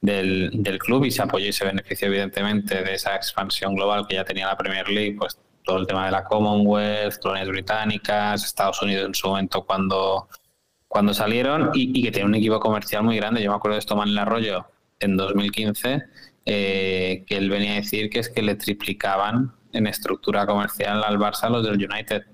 Speaker 2: del, del club y se apoyó y se benefició evidentemente de esa expansión global que ya tenía la Premier League, pues todo el tema de la Commonwealth, colonias británicas, Estados Unidos en su momento cuando, cuando salieron y, y que tenía un equipo comercial muy grande. Yo me acuerdo de esto en el Arroyo en 2015 eh, que él venía a decir que es que le triplicaban en estructura comercial al Barça los del United.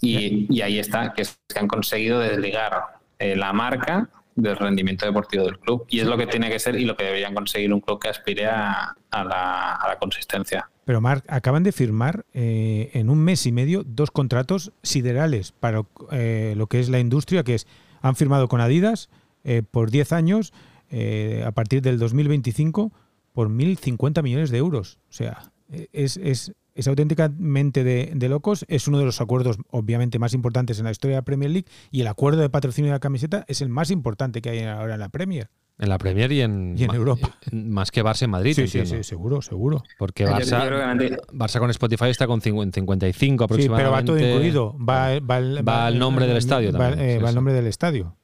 Speaker 2: Y, y ahí está, que, es que han conseguido desligar eh, la marca del rendimiento deportivo del club. Y es lo que tiene que ser y lo que deberían conseguir un club que aspire a, a la, a la consistencia.
Speaker 3: Pero Marc, acaban de firmar eh, en un mes y medio dos contratos siderales para eh, lo que es la industria, que es, han firmado con Adidas eh, por 10 años, eh, a partir del 2025, por 1.050 millones de euros. O sea, es, es, es auténticamente de, de locos. Es uno de los acuerdos, obviamente, más importantes en la historia de la Premier League y el acuerdo de patrocinio de la camiseta es el más importante que hay ahora en la Premier.
Speaker 1: En la Premier y en,
Speaker 3: Y en
Speaker 1: ma-
Speaker 3: Europa.
Speaker 1: Más que Barça en Madrid,
Speaker 3: Sí, sí, sí, seguro, seguro.
Speaker 1: Porque
Speaker 2: Yo- yo
Speaker 1: Barça, Barça con Spotify está con 50 55
Speaker 3: Sí,
Speaker 1: aproximadamente.
Speaker 3: pero va todo incluido. Va, va el,
Speaker 1: Va el nombre del estadio
Speaker 3: Va,
Speaker 1: también,
Speaker 3: eh,
Speaker 1: sí,
Speaker 3: va el
Speaker 1: sí.
Speaker 3: nombre del estadio.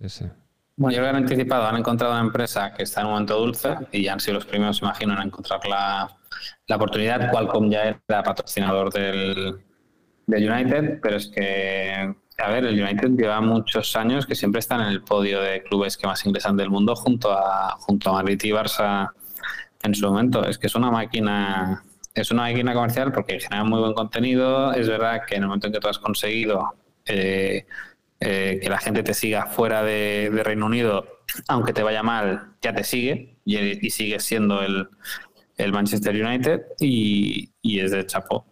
Speaker 1: Ese.
Speaker 2: Bueno, yo creo que han anticipado, han encontrado una empresa que está en un momento dulce y ya han sido los primeros, imagino, en encontrar la, la oportunidad. Qualcomm ya era patrocinador del, del United, pero es que, a ver, el United lleva muchos años que siempre están en el podio de clubes que más ingresan del mundo junto a, junto a Madrid y Barça en su momento. Es que es una máquina, es una máquina comercial porque genera muy buen contenido. Es verdad que en el momento en que tú has conseguido eh, eh, que la gente te siga fuera de, Reino Unido, aunque te vaya mal, ya te sigue y, y sigues siendo el, el Manchester United y, y es de chapó.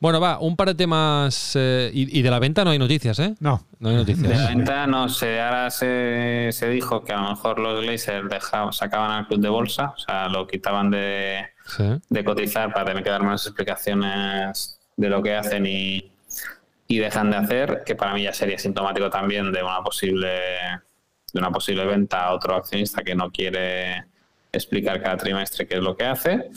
Speaker 1: Bueno, va, un par de temas. eh, y, y de la venta no hay noticias, ¿eh?
Speaker 3: No,
Speaker 1: No hay
Speaker 2: De la
Speaker 1: noticias.
Speaker 2: venta no sé, ahora se, se dijo que a lo mejor los Glazers dejaban, sacaban al club de bolsa, o sea, lo quitaban de,
Speaker 1: Sí.
Speaker 2: de cotizar para tener que dar más explicaciones de lo que hacen y, y dejan de hacer, que para mí ya sería sintomático también de una posible de una posible venta a otro accionista que no quiere explicar cada trimestre qué es lo que hace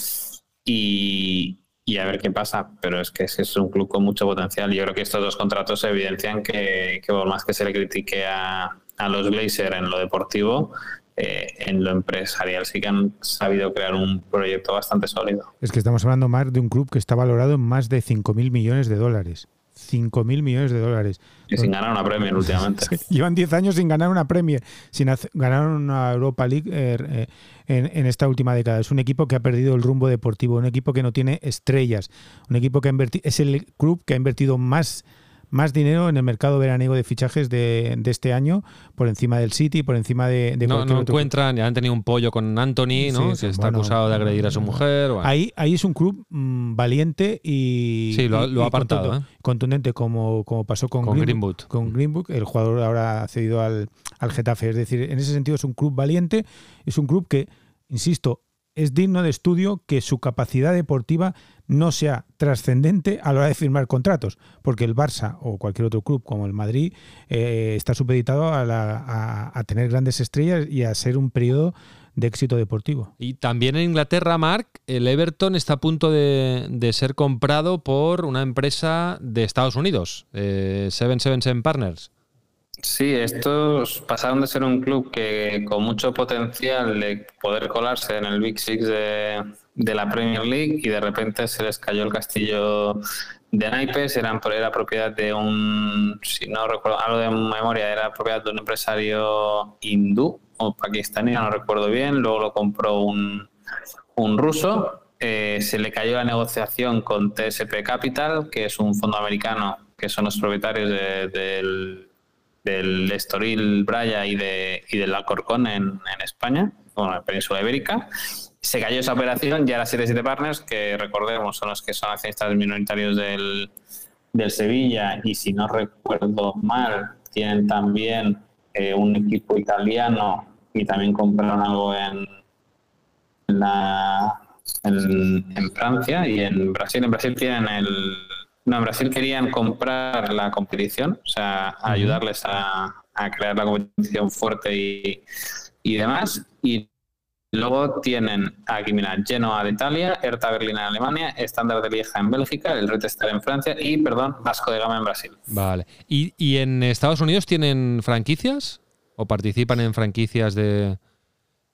Speaker 2: y, y a ver qué pasa. Pero es que es, un club con mucho potencial. Yo creo que estos dos contratos evidencian que, que por más que se le critique a, a los Glazer en lo deportivo, eh, en lo empresarial sí que han sabido crear un proyecto bastante sólido.
Speaker 3: es que estamos hablando más de un club que está valorado en más de 5.000 millones de dólares. 5.000 millones de dólares.
Speaker 2: Y sin ganar una Premier últimamente. (laughs)
Speaker 3: Llevan 10 años sin ganar una Premier, sin ganar una Europa League eh, eh, en, en esta última década. Es un equipo que ha perdido el rumbo deportivo, un equipo que no tiene estrellas, un equipo que ha invertido, es el club que ha invertido más, más dinero en el mercado veraniego de fichajes de, de este año, por encima del City, por encima de, de
Speaker 1: No, no
Speaker 3: otro
Speaker 1: encuentran, ya han tenido un pollo con Anthony, ¿no?
Speaker 3: Sí,
Speaker 1: que está
Speaker 3: bueno,
Speaker 1: acusado de agredir a su mujer. bueno.
Speaker 3: Ahí, ahí es un club mm, valiente y,
Speaker 1: Sí, lo ha-
Speaker 3: y-
Speaker 1: apartado,
Speaker 3: contundente,
Speaker 1: ¿eh?
Speaker 3: contundente como, como pasó con,
Speaker 1: Con
Speaker 3: Greenwood,
Speaker 1: Greenwood.
Speaker 3: con Greenwood, el jugador ahora ha cedido al, al Getafe. Es decir, en ese sentido es un club valiente, es un club que, insisto, es digno de estudio que su capacidad deportiva no sea trascendente a la hora de firmar contratos, porque el Barça o cualquier otro club como el Madrid eh, está supeditado a, la- a- tener grandes estrellas y a ser un periodo de éxito deportivo.
Speaker 1: Y también en Inglaterra, Mark, el Everton está a punto de, de ser comprado por una empresa de Estados Unidos, eh, 777 Partners.
Speaker 2: Sí, estos pasaron de ser un club que con mucho potencial de poder colarse en el Big Six de, de la Premier League y de repente se les cayó el castillo de naipes, eran, era propiedad de un, si no recuerdo, algo de memoria, era propiedad de un empresario hindú o pakistaní, no recuerdo bien, luego lo compró un, un ruso, eh, se le cayó la negociación con TSP Capital, que es un fondo americano, que son los propietarios de- del del Estoril Braya y, de, y del Alcorcón en, en España, bueno, en la península ibérica. Se cayó esa operación y ahora 77 Partners, que recordemos son los que son accionistas minoritarios del, del Sevilla y si no recuerdo mal, tienen también eh, un equipo italiano y también compraron algo en, la, en, Francia y en Brasil. En Brasil tienen el... No, en Brasil querían comprar la competición, o sea, ayudarles a, a crear la competición fuerte y, y demás. Y Luego tienen aquí, mira, Genoa de Italia, Hertha Berlín en Alemania, Standard de Lieja en Bélgica, el Red Star en Francia y, perdón, Vasco de Gama en Brasil.
Speaker 1: Vale. ¿Y, ¿Y, en Estados Unidos tienen franquicias? ¿O participan en franquicias de,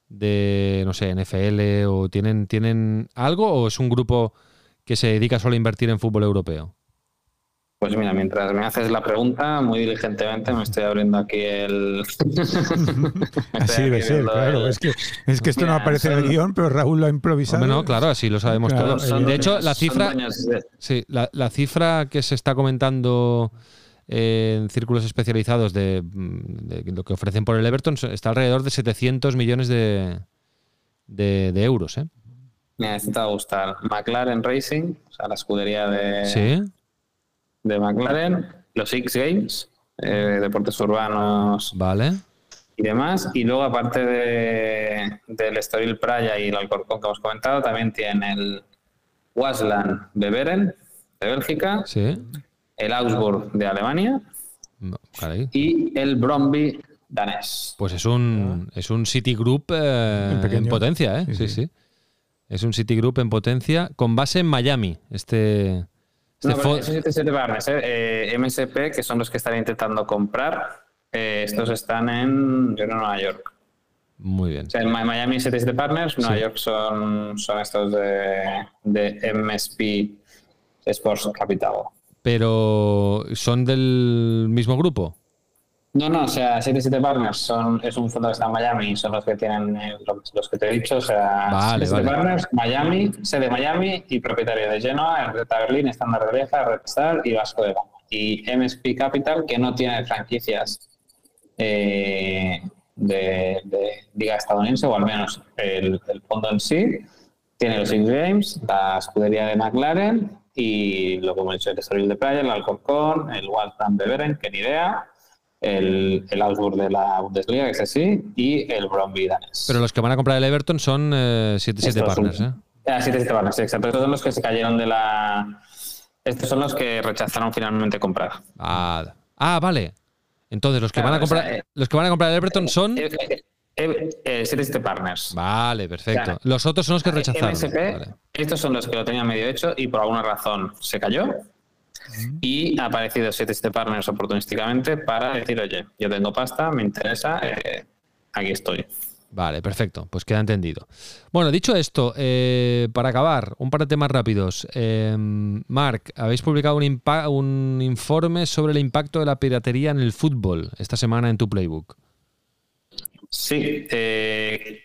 Speaker 1: de no sé, NFL? ¿O tienen, tienen algo? ¿O es un grupo que se dedica solo a invertir en fútbol europeo?
Speaker 2: Pues mira, mientras me haces la pregunta, muy diligentemente me estoy abriendo aquí el. (laughs)
Speaker 3: así debe ser, claro. Es que, es que esto no aparece en el guion, pero Raúl lo ha improvisado.
Speaker 1: no, claro, así lo sabemos todos. de hecho, la cifra. Sí, la, cifra que se está comentando en círculos especializados de, lo que ofrecen por el Everton está alrededor de 700 millones de, de, euros. ¿eh?
Speaker 2: Me ha gustar. McLaren Racing, o sea, la escudería de. Sí de McLaren, los X Games, eh, deportes urbanos.
Speaker 1: Vale.
Speaker 2: Y demás. Y luego, aparte de, del Estoril Praia y el Alcorcón que hemos comentado, también tiene el Wasland Beveren de Bélgica.
Speaker 1: Sí.
Speaker 2: El Augsburg de Alemania. Y el Bromby danés.
Speaker 1: Pues es un, es un City Group eh, en potencia, ¿eh? sí, sí. Es un City Group en potencia con base en Miami. Este,
Speaker 2: no, pero esos 77 partners, eh, MSP, que son los que están intentando comprar, eh, estos están en, Nueva York.
Speaker 1: Muy bien.
Speaker 2: O sea, en Miami 77 Partners, Nueva York son, son estos de, de MSP Sports Capital.
Speaker 1: Pero, ¿son del mismo grupo?
Speaker 2: No, no, o sea, 77 Partners son, es un fondo que está en Miami, son los que tienen eh, los que te he dicho, o sea, vale, Partners, Miami, sede Miami y propietario de Genoa, Reta Berlín, Standard de Lieja, Red Star y Vasco de Gama. Y MSP Capital, que no tiene franquicias eh, de, liga estadounidense, o al menos el, fondo en sí, tiene los X Games, la escudería de McLaren y lo como he dicho, el Estoril de Playa, el Alcorcón, el Waltham Beveren, que ni idea el, el Augsburg de la Bundesliga, que es así, y el Bromby danés.
Speaker 1: Pero los que van a comprar el Everton son 7-7 eh, partners, ¿eh?
Speaker 2: Ah, 7-7 partners, exacto. Estos son los que se cayeron de la... Estos son los que rechazaron finalmente comprar.
Speaker 1: Ah, ah vale. Entonces, los que, van a comprar, eh, los que van a comprar el Everton son...
Speaker 2: Eh, eh, 7 Partners.
Speaker 1: Vale, perfecto. los otros son los que rechazaron.
Speaker 2: Estos son los que lo tenían medio hecho y por alguna razón se cayó y ha aparecido Siete Partners oportunísticamente para decir, oye, yo tengo pasta, me interesa, eh, aquí estoy.
Speaker 1: Vale, perfecto, pues queda entendido. Bueno, dicho esto, eh, para acabar, un par de temas rápidos. Eh, Marc, habéis publicado un, un, informe sobre el impacto de la piratería en el fútbol esta semana en tu playbook.
Speaker 2: Sí,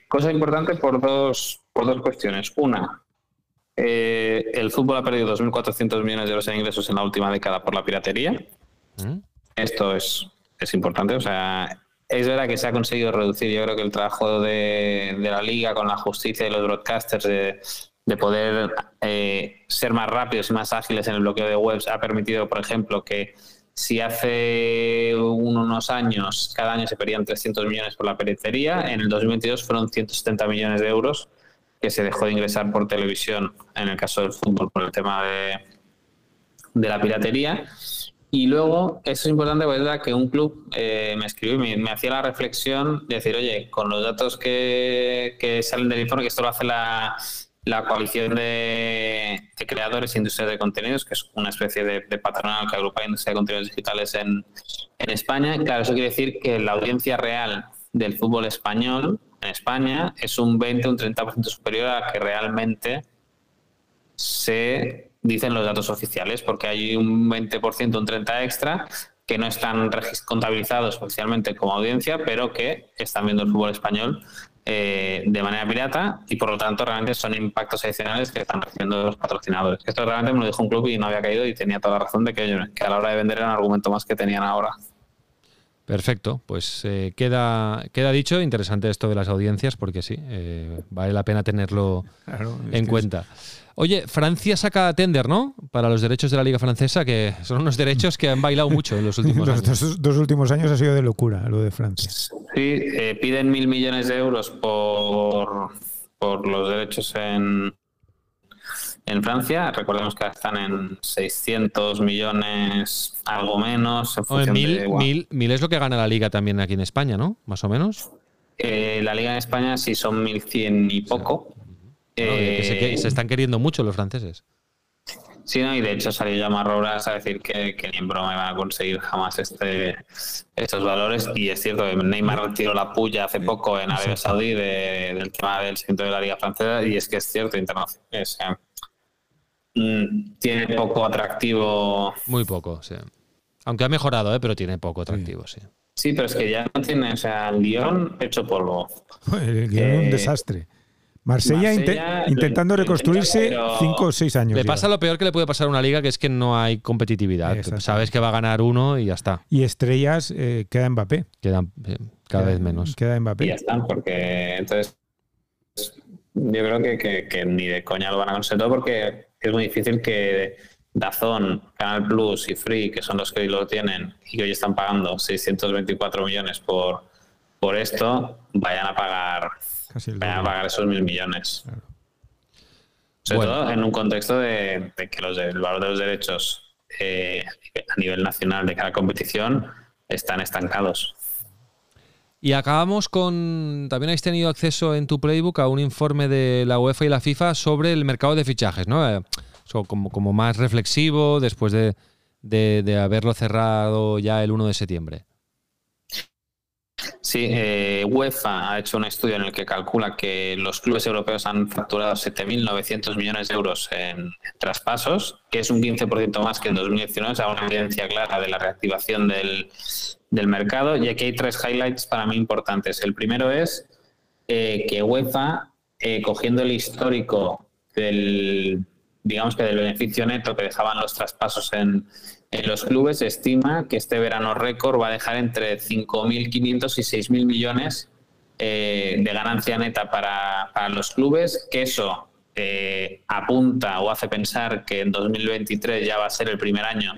Speaker 2: cosa importante por dos, por dos cuestiones. Una, eh, el fútbol ha perdido 2.400 millones de euros en ingresos en la última década por la piratería. Mm. Esto es, es importante. O sea, es verdad que se ha conseguido reducir. Yo creo que el trabajo de, la liga con la justicia y los broadcasters de, poder eh, ser más rápidos y más ágiles en el bloqueo de webs ha permitido, por ejemplo, que si hace unos años cada año se perdían 300 millones por la piratería, en el 2022 fueron 170 millones de euros que se dejó de ingresar por televisión en el caso del fútbol por el tema de, de la piratería. Y luego, eso es importante, pues, verdad que un club eh, me escribió y me, hacía la reflexión de decir, oye, con los datos que, que salen del informe, que esto lo hace la, la coalición de, creadores e industrias de contenidos, que es una especie de, patronal que agrupa industria de contenidos digitales en, en España. Claro, eso quiere decir que la audiencia real del fútbol español en España es un 20 o un 30% superior a que realmente se dicen los datos oficiales, porque hay un 20%, un 30% extra que no están contabilizados oficialmente como audiencia, pero que están viendo el fútbol español eh, de manera pirata y por lo tanto realmente son impactos adicionales que están recibiendo los patrocinadores. Esto realmente me lo dijo un club y no había caído y tenía toda la razón de que, que a la hora de vender era un argumento más que tenían ahora.
Speaker 1: Perfecto, pues eh, queda, queda dicho, interesante esto de las audiencias, porque sí, eh, vale la pena tenerlo en cuenta. Oye, Francia saca tender, ¿no? Para los derechos de la Liga Francesa, que son unos derechos que han bailado mucho en los últimos (laughs) años.
Speaker 3: Los dos, últimos años ha sido de locura lo de Francia. Sí,
Speaker 2: eh, piden mil millones de euros por, por los derechos en, en Francia. Recordemos que están en 600 millones, algo menos.
Speaker 1: mil, mil, es lo que gana la liga también aquí en España, ¿no? Más o menos.
Speaker 2: Eh, la liga en España sí son 1.100 y poco.
Speaker 1: Eh, se, están queriendo mucho los franceses.
Speaker 2: Sí, no, y de hecho salió ya Marrobras a decir que, ni en broma iban a conseguir jamás este, estos valores. Y es cierto que Neymar retiró la puya hace poco en Arabia Saudí del tema del centro de la Liga Francesa. Y es que es cierto, internacional. Tiene poco atractivo.
Speaker 1: Muy poco, sí. Aunque ha mejorado, ¿eh? pero tiene poco atractivo, sí.
Speaker 2: Sí, pero es que ya no tiene, o sea, el guion hecho polvo. (laughs)
Speaker 3: El guion es un desastre. Marsella, intentando reconstruirse cinco o seis años.
Speaker 1: Le pasa lo peor que le puede pasar a una liga, que es que no hay competitividad. Sabes que va a ganar uno y ya está.
Speaker 3: Y estrellas eh, queda Mbappé.
Speaker 1: Quedan eh, cada vez menos.
Speaker 3: Queda Mbappé.
Speaker 2: Y ya están, porque entonces yo creo que, ni de coña lo van a conseguir porque es muy difícil que Dazón, Canal Plus y Free, que son los que lo tienen y que hoy están pagando 624 millones por, por esto, vayan a pagar, vayan a pagar esos mil millones. Sobre todo en un contexto de, que los el valor de los derechos eh, a nivel nacional de cada competición están estancados.
Speaker 1: Y acabamos con. También habéis tenido acceso en tu playbook a un informe de la UEFA y la FIFA sobre el mercado de fichajes, ¿no? Eh, como, más reflexivo después de, de, haberlo cerrado ya el 1 de septiembre.
Speaker 2: Sí, eh, UEFA ha hecho un estudio en el que calcula que los clubes europeos han facturado 7.900 millones de euros en, traspasos, que es un 15% más que en 2019, o sea, una evidencia clara de la reactivación del, del mercado. Y aquí hay tres highlights para mí importantes. El primero es eh, que UEFA, eh, cogiendo el histórico del, digamos que del beneficio neto que dejaban los traspasos en, en los clubes, estima que este verano récord va a dejar entre 5.500 y 6.000 millones eh, de ganancia neta para, para, los clubes, que eso apunta o hace pensar que en 2023 ya va a ser el primer año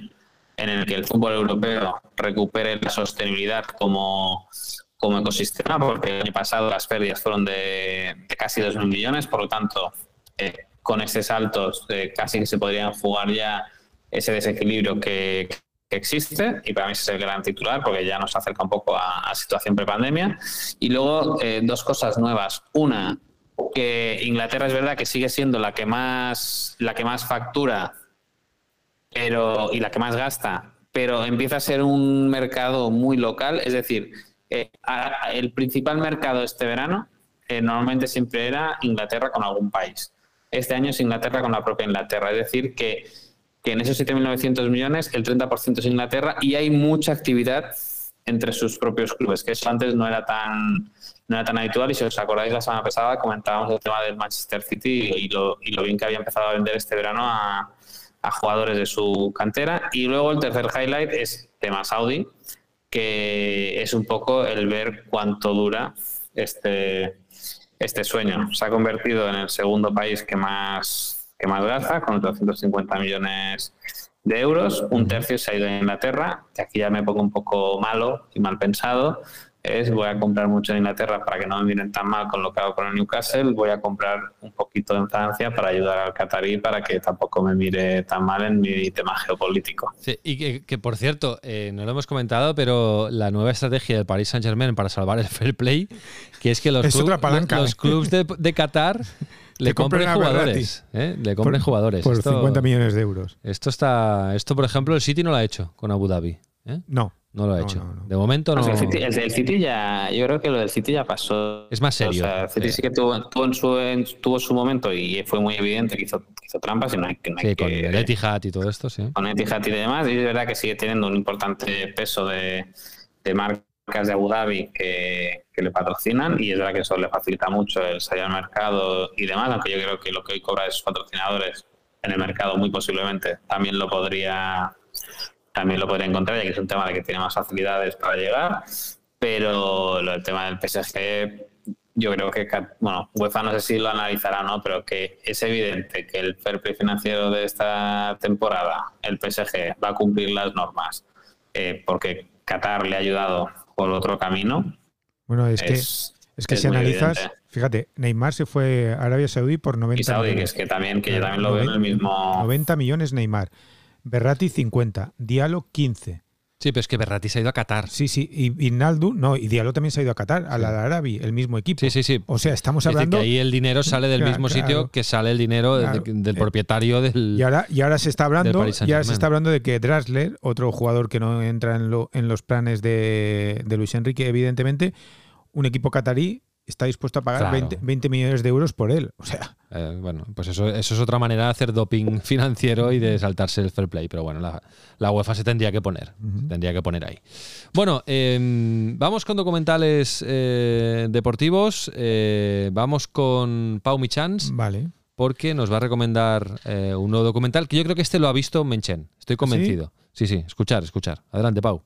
Speaker 2: en el que el fútbol europeo recupere la sostenibilidad como, como ecosistema, porque el año pasado las pérdidas fueron de, casi 2.000 millones, por lo tanto, eh, con estos saltos eh, casi que se podrían jugar ya ese desequilibrio que, existe, y para mí es el gran titular, porque ya nos acerca un poco a, a situación prepandemia. Y luego, eh, dos cosas nuevas. Una, que Inglaterra es verdad que sigue siendo la que más, la que más factura pero y la que más gasta, pero empieza a ser un mercado muy local, es decir, eh, el principal mercado este verano eh, normalmente siempre era Inglaterra con algún país. Este año es Inglaterra con la propia Inglaterra, es decir, que, que en esos 7.900 millones el 30% es Inglaterra y hay mucha actividad entre sus propios clubes, que eso antes no era tan no era tan habitual y si os acordáis la semana pasada comentábamos el tema del Manchester City y lo, y lo bien que había empezado a vender este verano a, a jugadores de su cantera. Y luego el tercer highlight es tema Saudi, que es un poco el ver cuánto dura este, este sueño. Se ha convertido en el segundo país que más, que más gasta, con 250 millones de euros. Un tercio se ha ido a Inglaterra, que aquí ya me pongo un poco malo y mal pensado, es voy a comprar mucho en Inglaterra para que no me miren tan mal con lo que hago con el Newcastle, voy a comprar un poquito en Francia para ayudar al Qatarí para que tampoco me mire tan mal en mi tema geopolítico.
Speaker 1: Sí, y que, por cierto, eh, no lo hemos comentado, pero la nueva estrategia del Paris Saint Germain para salvar el fair play, que es que los, clubes de, Qatar (laughs) le compren jugadores. ¿eh? Le compren jugadores.
Speaker 3: Por 50 millones de euros.
Speaker 1: Esto está. Esto, por ejemplo, el City no lo ha hecho con Abu Dhabi. ¿eh?
Speaker 3: No.
Speaker 1: No lo ha hecho. De momento no.
Speaker 2: el, del City ya, yo creo que lo del City ya pasó.
Speaker 1: Es más serio.
Speaker 2: O sea, el City sí, que tuvo, tuvo, en su, tuvo su momento y fue muy evidente que hizo, hizo trampas y no hay, que. sí,
Speaker 1: con el Etihad y todo esto, sí.
Speaker 2: Con Etihad y demás, y es verdad que sigue teniendo un importante peso de, de marcas de Abu Dhabi que, le patrocinan y es verdad que eso le facilita mucho el salir al mercado y demás, aunque yo creo que lo que hoy cobra de patrocinadores en el mercado muy posiblemente también lo podría también lo podría encontrar, ya que es un tema de que tiene más facilidades para llegar. Pero el tema del PSG, yo creo que, bueno, UEFA no sé si lo analizará o no, pero que es evidente que el fair financiero de esta temporada, el PSG, va a cumplir las normas, eh, porque Qatar le ha ayudado por otro camino.
Speaker 3: Bueno, es, que, es que si analizas, fíjate, Neymar se fue a Arabia Saudí por 90 y
Speaker 2: Saudi, millones. Que es que también, que yo también lo veo en el mismo.
Speaker 3: 90 millones Neymar. Berrati 50, Diallo 15.
Speaker 1: Sí, pero es que Berrati se ha ido a Qatar.
Speaker 3: Sí, sí, y, Naldo, no, y Diallo también se ha ido a Qatar, al Arabi, el mismo equipo.
Speaker 1: Sí, sí, sí.
Speaker 3: O sea, estamos hablando.
Speaker 1: que ahí el dinero sale del mismo sitio que sale el dinero del eh, propietario del.
Speaker 3: Y ahora, y ahora se está hablando, y ahora se está hablando de que Drasler, otro jugador que no entra en, lo, en los planes de, de Luis Enrique, evidentemente, un equipo catarí está dispuesto a pagar 20, millones de euros por él. O sea.
Speaker 1: Eh, bueno, pues eso, eso es otra manera de hacer doping (laughs) financiero y de saltarse el fair play. Pero bueno, la, UEFA se tendría que poner. tendría que poner ahí. Bueno, em, vamos con documentales eh, deportivos. Eh, vamos con Pau Michans.
Speaker 3: Vale.
Speaker 1: Porque nos va a recomendar un nuevo documental que yo creo que este lo ha visto Menchen. Estoy convencido. Sí, sí, escuchar, escuchar. Adelante, Pau.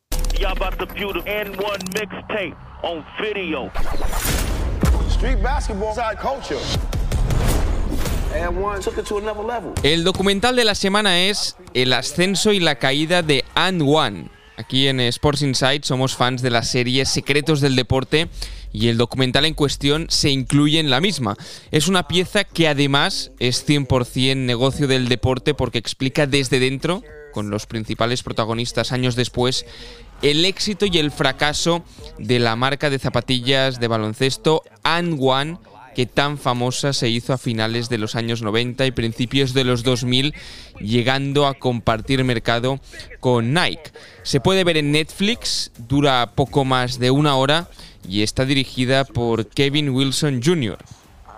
Speaker 6: El documental de la semana es El ascenso y la caída de And One. Aquí en Sports Insight somos fans de la serie Secretos del Deporte y el documental en cuestión se incluye en la misma. Es una pieza que además es 100% negocio del deporte porque explica desde dentro, con los principales protagonistas años después, el éxito y el fracaso de la marca de zapatillas de baloncesto And One que tan famosa se hizo a finales de los años 90 y principios de los 2000, llegando a compartir mercado con Nike. Se puede ver en Netflix, dura poco más de una hora y está dirigida por Kevin Wilson Jr.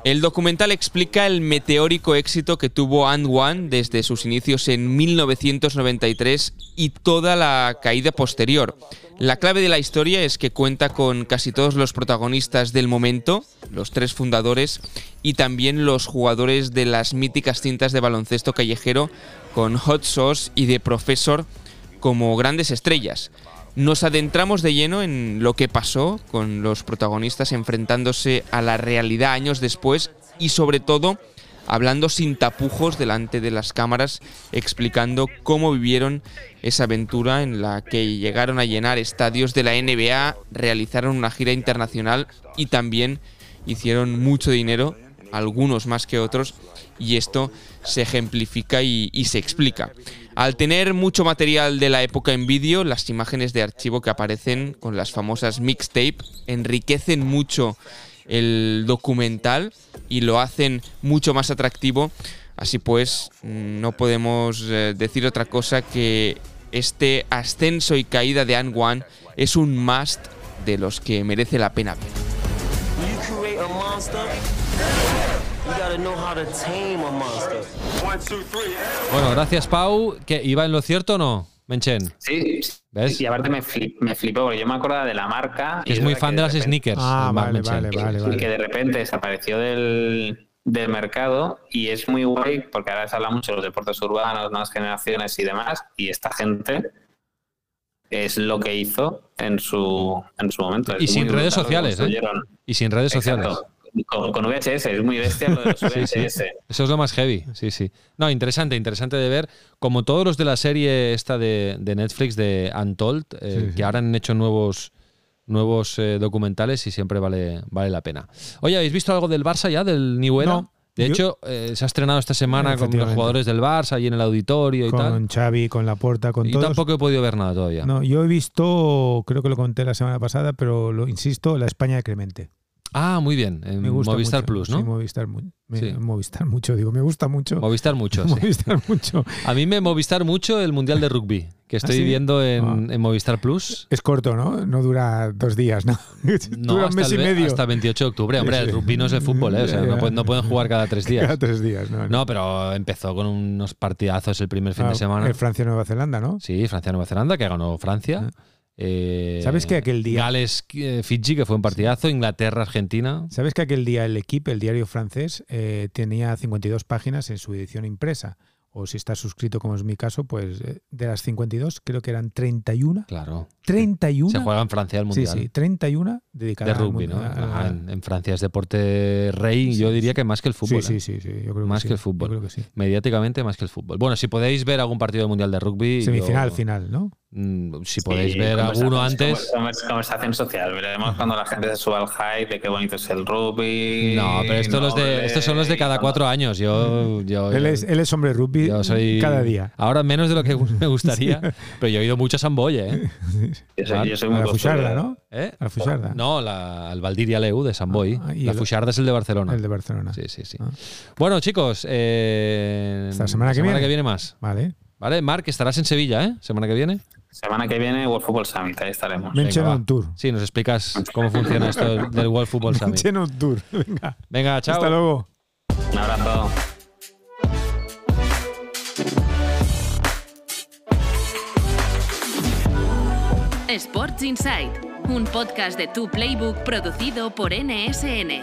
Speaker 6: El documental explica el meteórico éxito que tuvo And One desde sus inicios en 1993 y toda la caída posterior. La clave de la historia es que cuenta con casi todos los protagonistas del momento, los tres fundadores, y también los jugadores de las míticas cintas de baloncesto callejero, con Hot Sauce y de Professor como grandes estrellas. Nos adentramos de lleno en lo que pasó con los protagonistas enfrentándose a la realidad años después y sobre todo hablando sin tapujos delante de las cámaras, explicando cómo vivieron esa aventura en la que llegaron a llenar estadios de la NBA, realizaron una gira internacional y también hicieron mucho dinero, algunos más que otros, y esto se ejemplifica y, se explica. Al tener mucho material de la época en vídeo, las imágenes de archivo que aparecen con las famosas mixtape enriquecen mucho el documental y lo hacen mucho más atractivo. Así pues, no podemos eh, decir otra cosa que este ascenso y caída de An One es un must de los que merece la pena ver.
Speaker 1: Bueno, gracias Pau. ¿Que ¿Iba en lo cierto o no, Menchen?
Speaker 2: Sí, ¿Ves? Y aparte me, me flipó porque yo me acordaba de la marca.
Speaker 1: es muy fan de, las sneakers.
Speaker 3: Ah, vale, vale, vale,
Speaker 2: Y que de repente desapareció del, del mercado y es muy guay porque ahora se habla mucho de los deportes urbanos, nuevas generaciones y demás. Y esta gente es lo que hizo en su, en su momento.
Speaker 1: y sin redes sociales, ¿eh? Y sin redes sociales.
Speaker 2: Con, VHS, es muy bestia lo de los (laughs) VHS.
Speaker 1: Eso es lo más heavy, sí, sí. No, interesante, interesante de ver. Como todos los de la serie esta de, Netflix de Untold, eh, que ahora han hecho nuevos nuevos eh, documentales y siempre vale, vale la pena. Oye, ¿habéis visto algo del Barça ya, del New Era? De hecho, eh, se ha estrenado esta semana con los jugadores del Barça ahí en el auditorio y tal.
Speaker 3: Con Xavi, con Laporta, con todos.
Speaker 1: Y tampoco he podido ver nada todavía.
Speaker 3: No, yo he visto, creo que lo conté la semana pasada, pero lo insisto, la España de Clemente.
Speaker 1: Ah, muy bien. En Movistar Plus, ¿no?
Speaker 3: Sí, Movistar, Movistar mucho, digo, me gusta mucho.
Speaker 1: Movistar mucho. (laughs)
Speaker 3: Movistar mucho.
Speaker 1: A mí me Movistar mucho el Mundial de Rugby, que estoy ¿Ah, viendo en, ah. en, Movistar Plus.
Speaker 3: Es corto, ¿no? No dura dos días, ¿no? (laughs)
Speaker 1: no dura un mes y medio. Hasta el 28 de octubre. Hombre, el rugby no es el fútbol, ¿eh? O sea, no, (laughs) pueden, jugar cada tres días.
Speaker 3: Cada tres días, ¿no?
Speaker 1: No, pero empezó con unos partidazos el primer fin de ah, semana.
Speaker 3: Francia-Nueva Zelanda, ¿no?
Speaker 1: Sí, Francia-Nueva Zelanda, que ganó Francia.
Speaker 3: Eh, ¿Sabes que aquel día.
Speaker 1: Gales, eh, Fiji, que fue un partidazo. Inglaterra, Argentina.
Speaker 3: ¿Sabes que aquel día el equipo, el diario francés, eh, tenía 52 páginas en su edición impresa? o si estás suscrito, como es mi caso, pues eh, de las 52, creo que eran 31.
Speaker 1: Claro.
Speaker 3: 31.
Speaker 1: Se juega en Francia el Mundial.
Speaker 3: Sí, sí, 31 dedicadas
Speaker 1: de rugby, ¿no? en, Francia es deporte rey, yo diría que más que el fútbol.
Speaker 3: Sí, sí,
Speaker 1: ¿eh?
Speaker 3: sí, yo creo
Speaker 1: más
Speaker 3: que,
Speaker 1: el fútbol.
Speaker 3: Yo creo que sí.
Speaker 1: Mediáticamente más que el fútbol. Bueno, si podéis ver algún partido del Mundial de rugby.
Speaker 3: Semifinal, final, ¿no?
Speaker 1: Mm, si podéis ver alguno antes.
Speaker 2: Conversación social. Veremos cuando la gente se suba al hype de qué bonito es el rugby.
Speaker 1: No, pero estos, los de, estos son los de cada cuatro años. Yo, yo,
Speaker 3: él, es, él es hombre rugby cada día.
Speaker 1: Ahora menos de lo que (laughs) me gustaría, pero yo he ido mucho a Samboy, ¿eh?
Speaker 2: Yo soy, muy
Speaker 3: a la Fucharda, ¿no?
Speaker 1: ¿Eh?
Speaker 3: A la Fucharda.
Speaker 1: No, la, al Valdiria Leu de Samboy. Ah, la Fucharda es el de Barcelona.
Speaker 3: El de Barcelona.
Speaker 1: Sí, sí, sí. Ah. Bueno, chicos. Eh,
Speaker 3: Hasta la semana que
Speaker 1: semana
Speaker 3: viene.
Speaker 1: que viene más.
Speaker 3: Vale.
Speaker 1: Vale, Marc, estarás en Sevilla, ¿eh? Semana que viene.
Speaker 2: Semana que viene World Football Summit, ahí estaremos.
Speaker 3: Mention on tour.
Speaker 1: Sí, nos explicas cómo funciona esto del World Football Summit.
Speaker 3: Mention on tour. Venga.
Speaker 1: Venga, chao.
Speaker 3: Hasta luego.
Speaker 2: Un abrazo.
Speaker 7: Sports Insight, un podcast de Tu Playbook producido por NSN.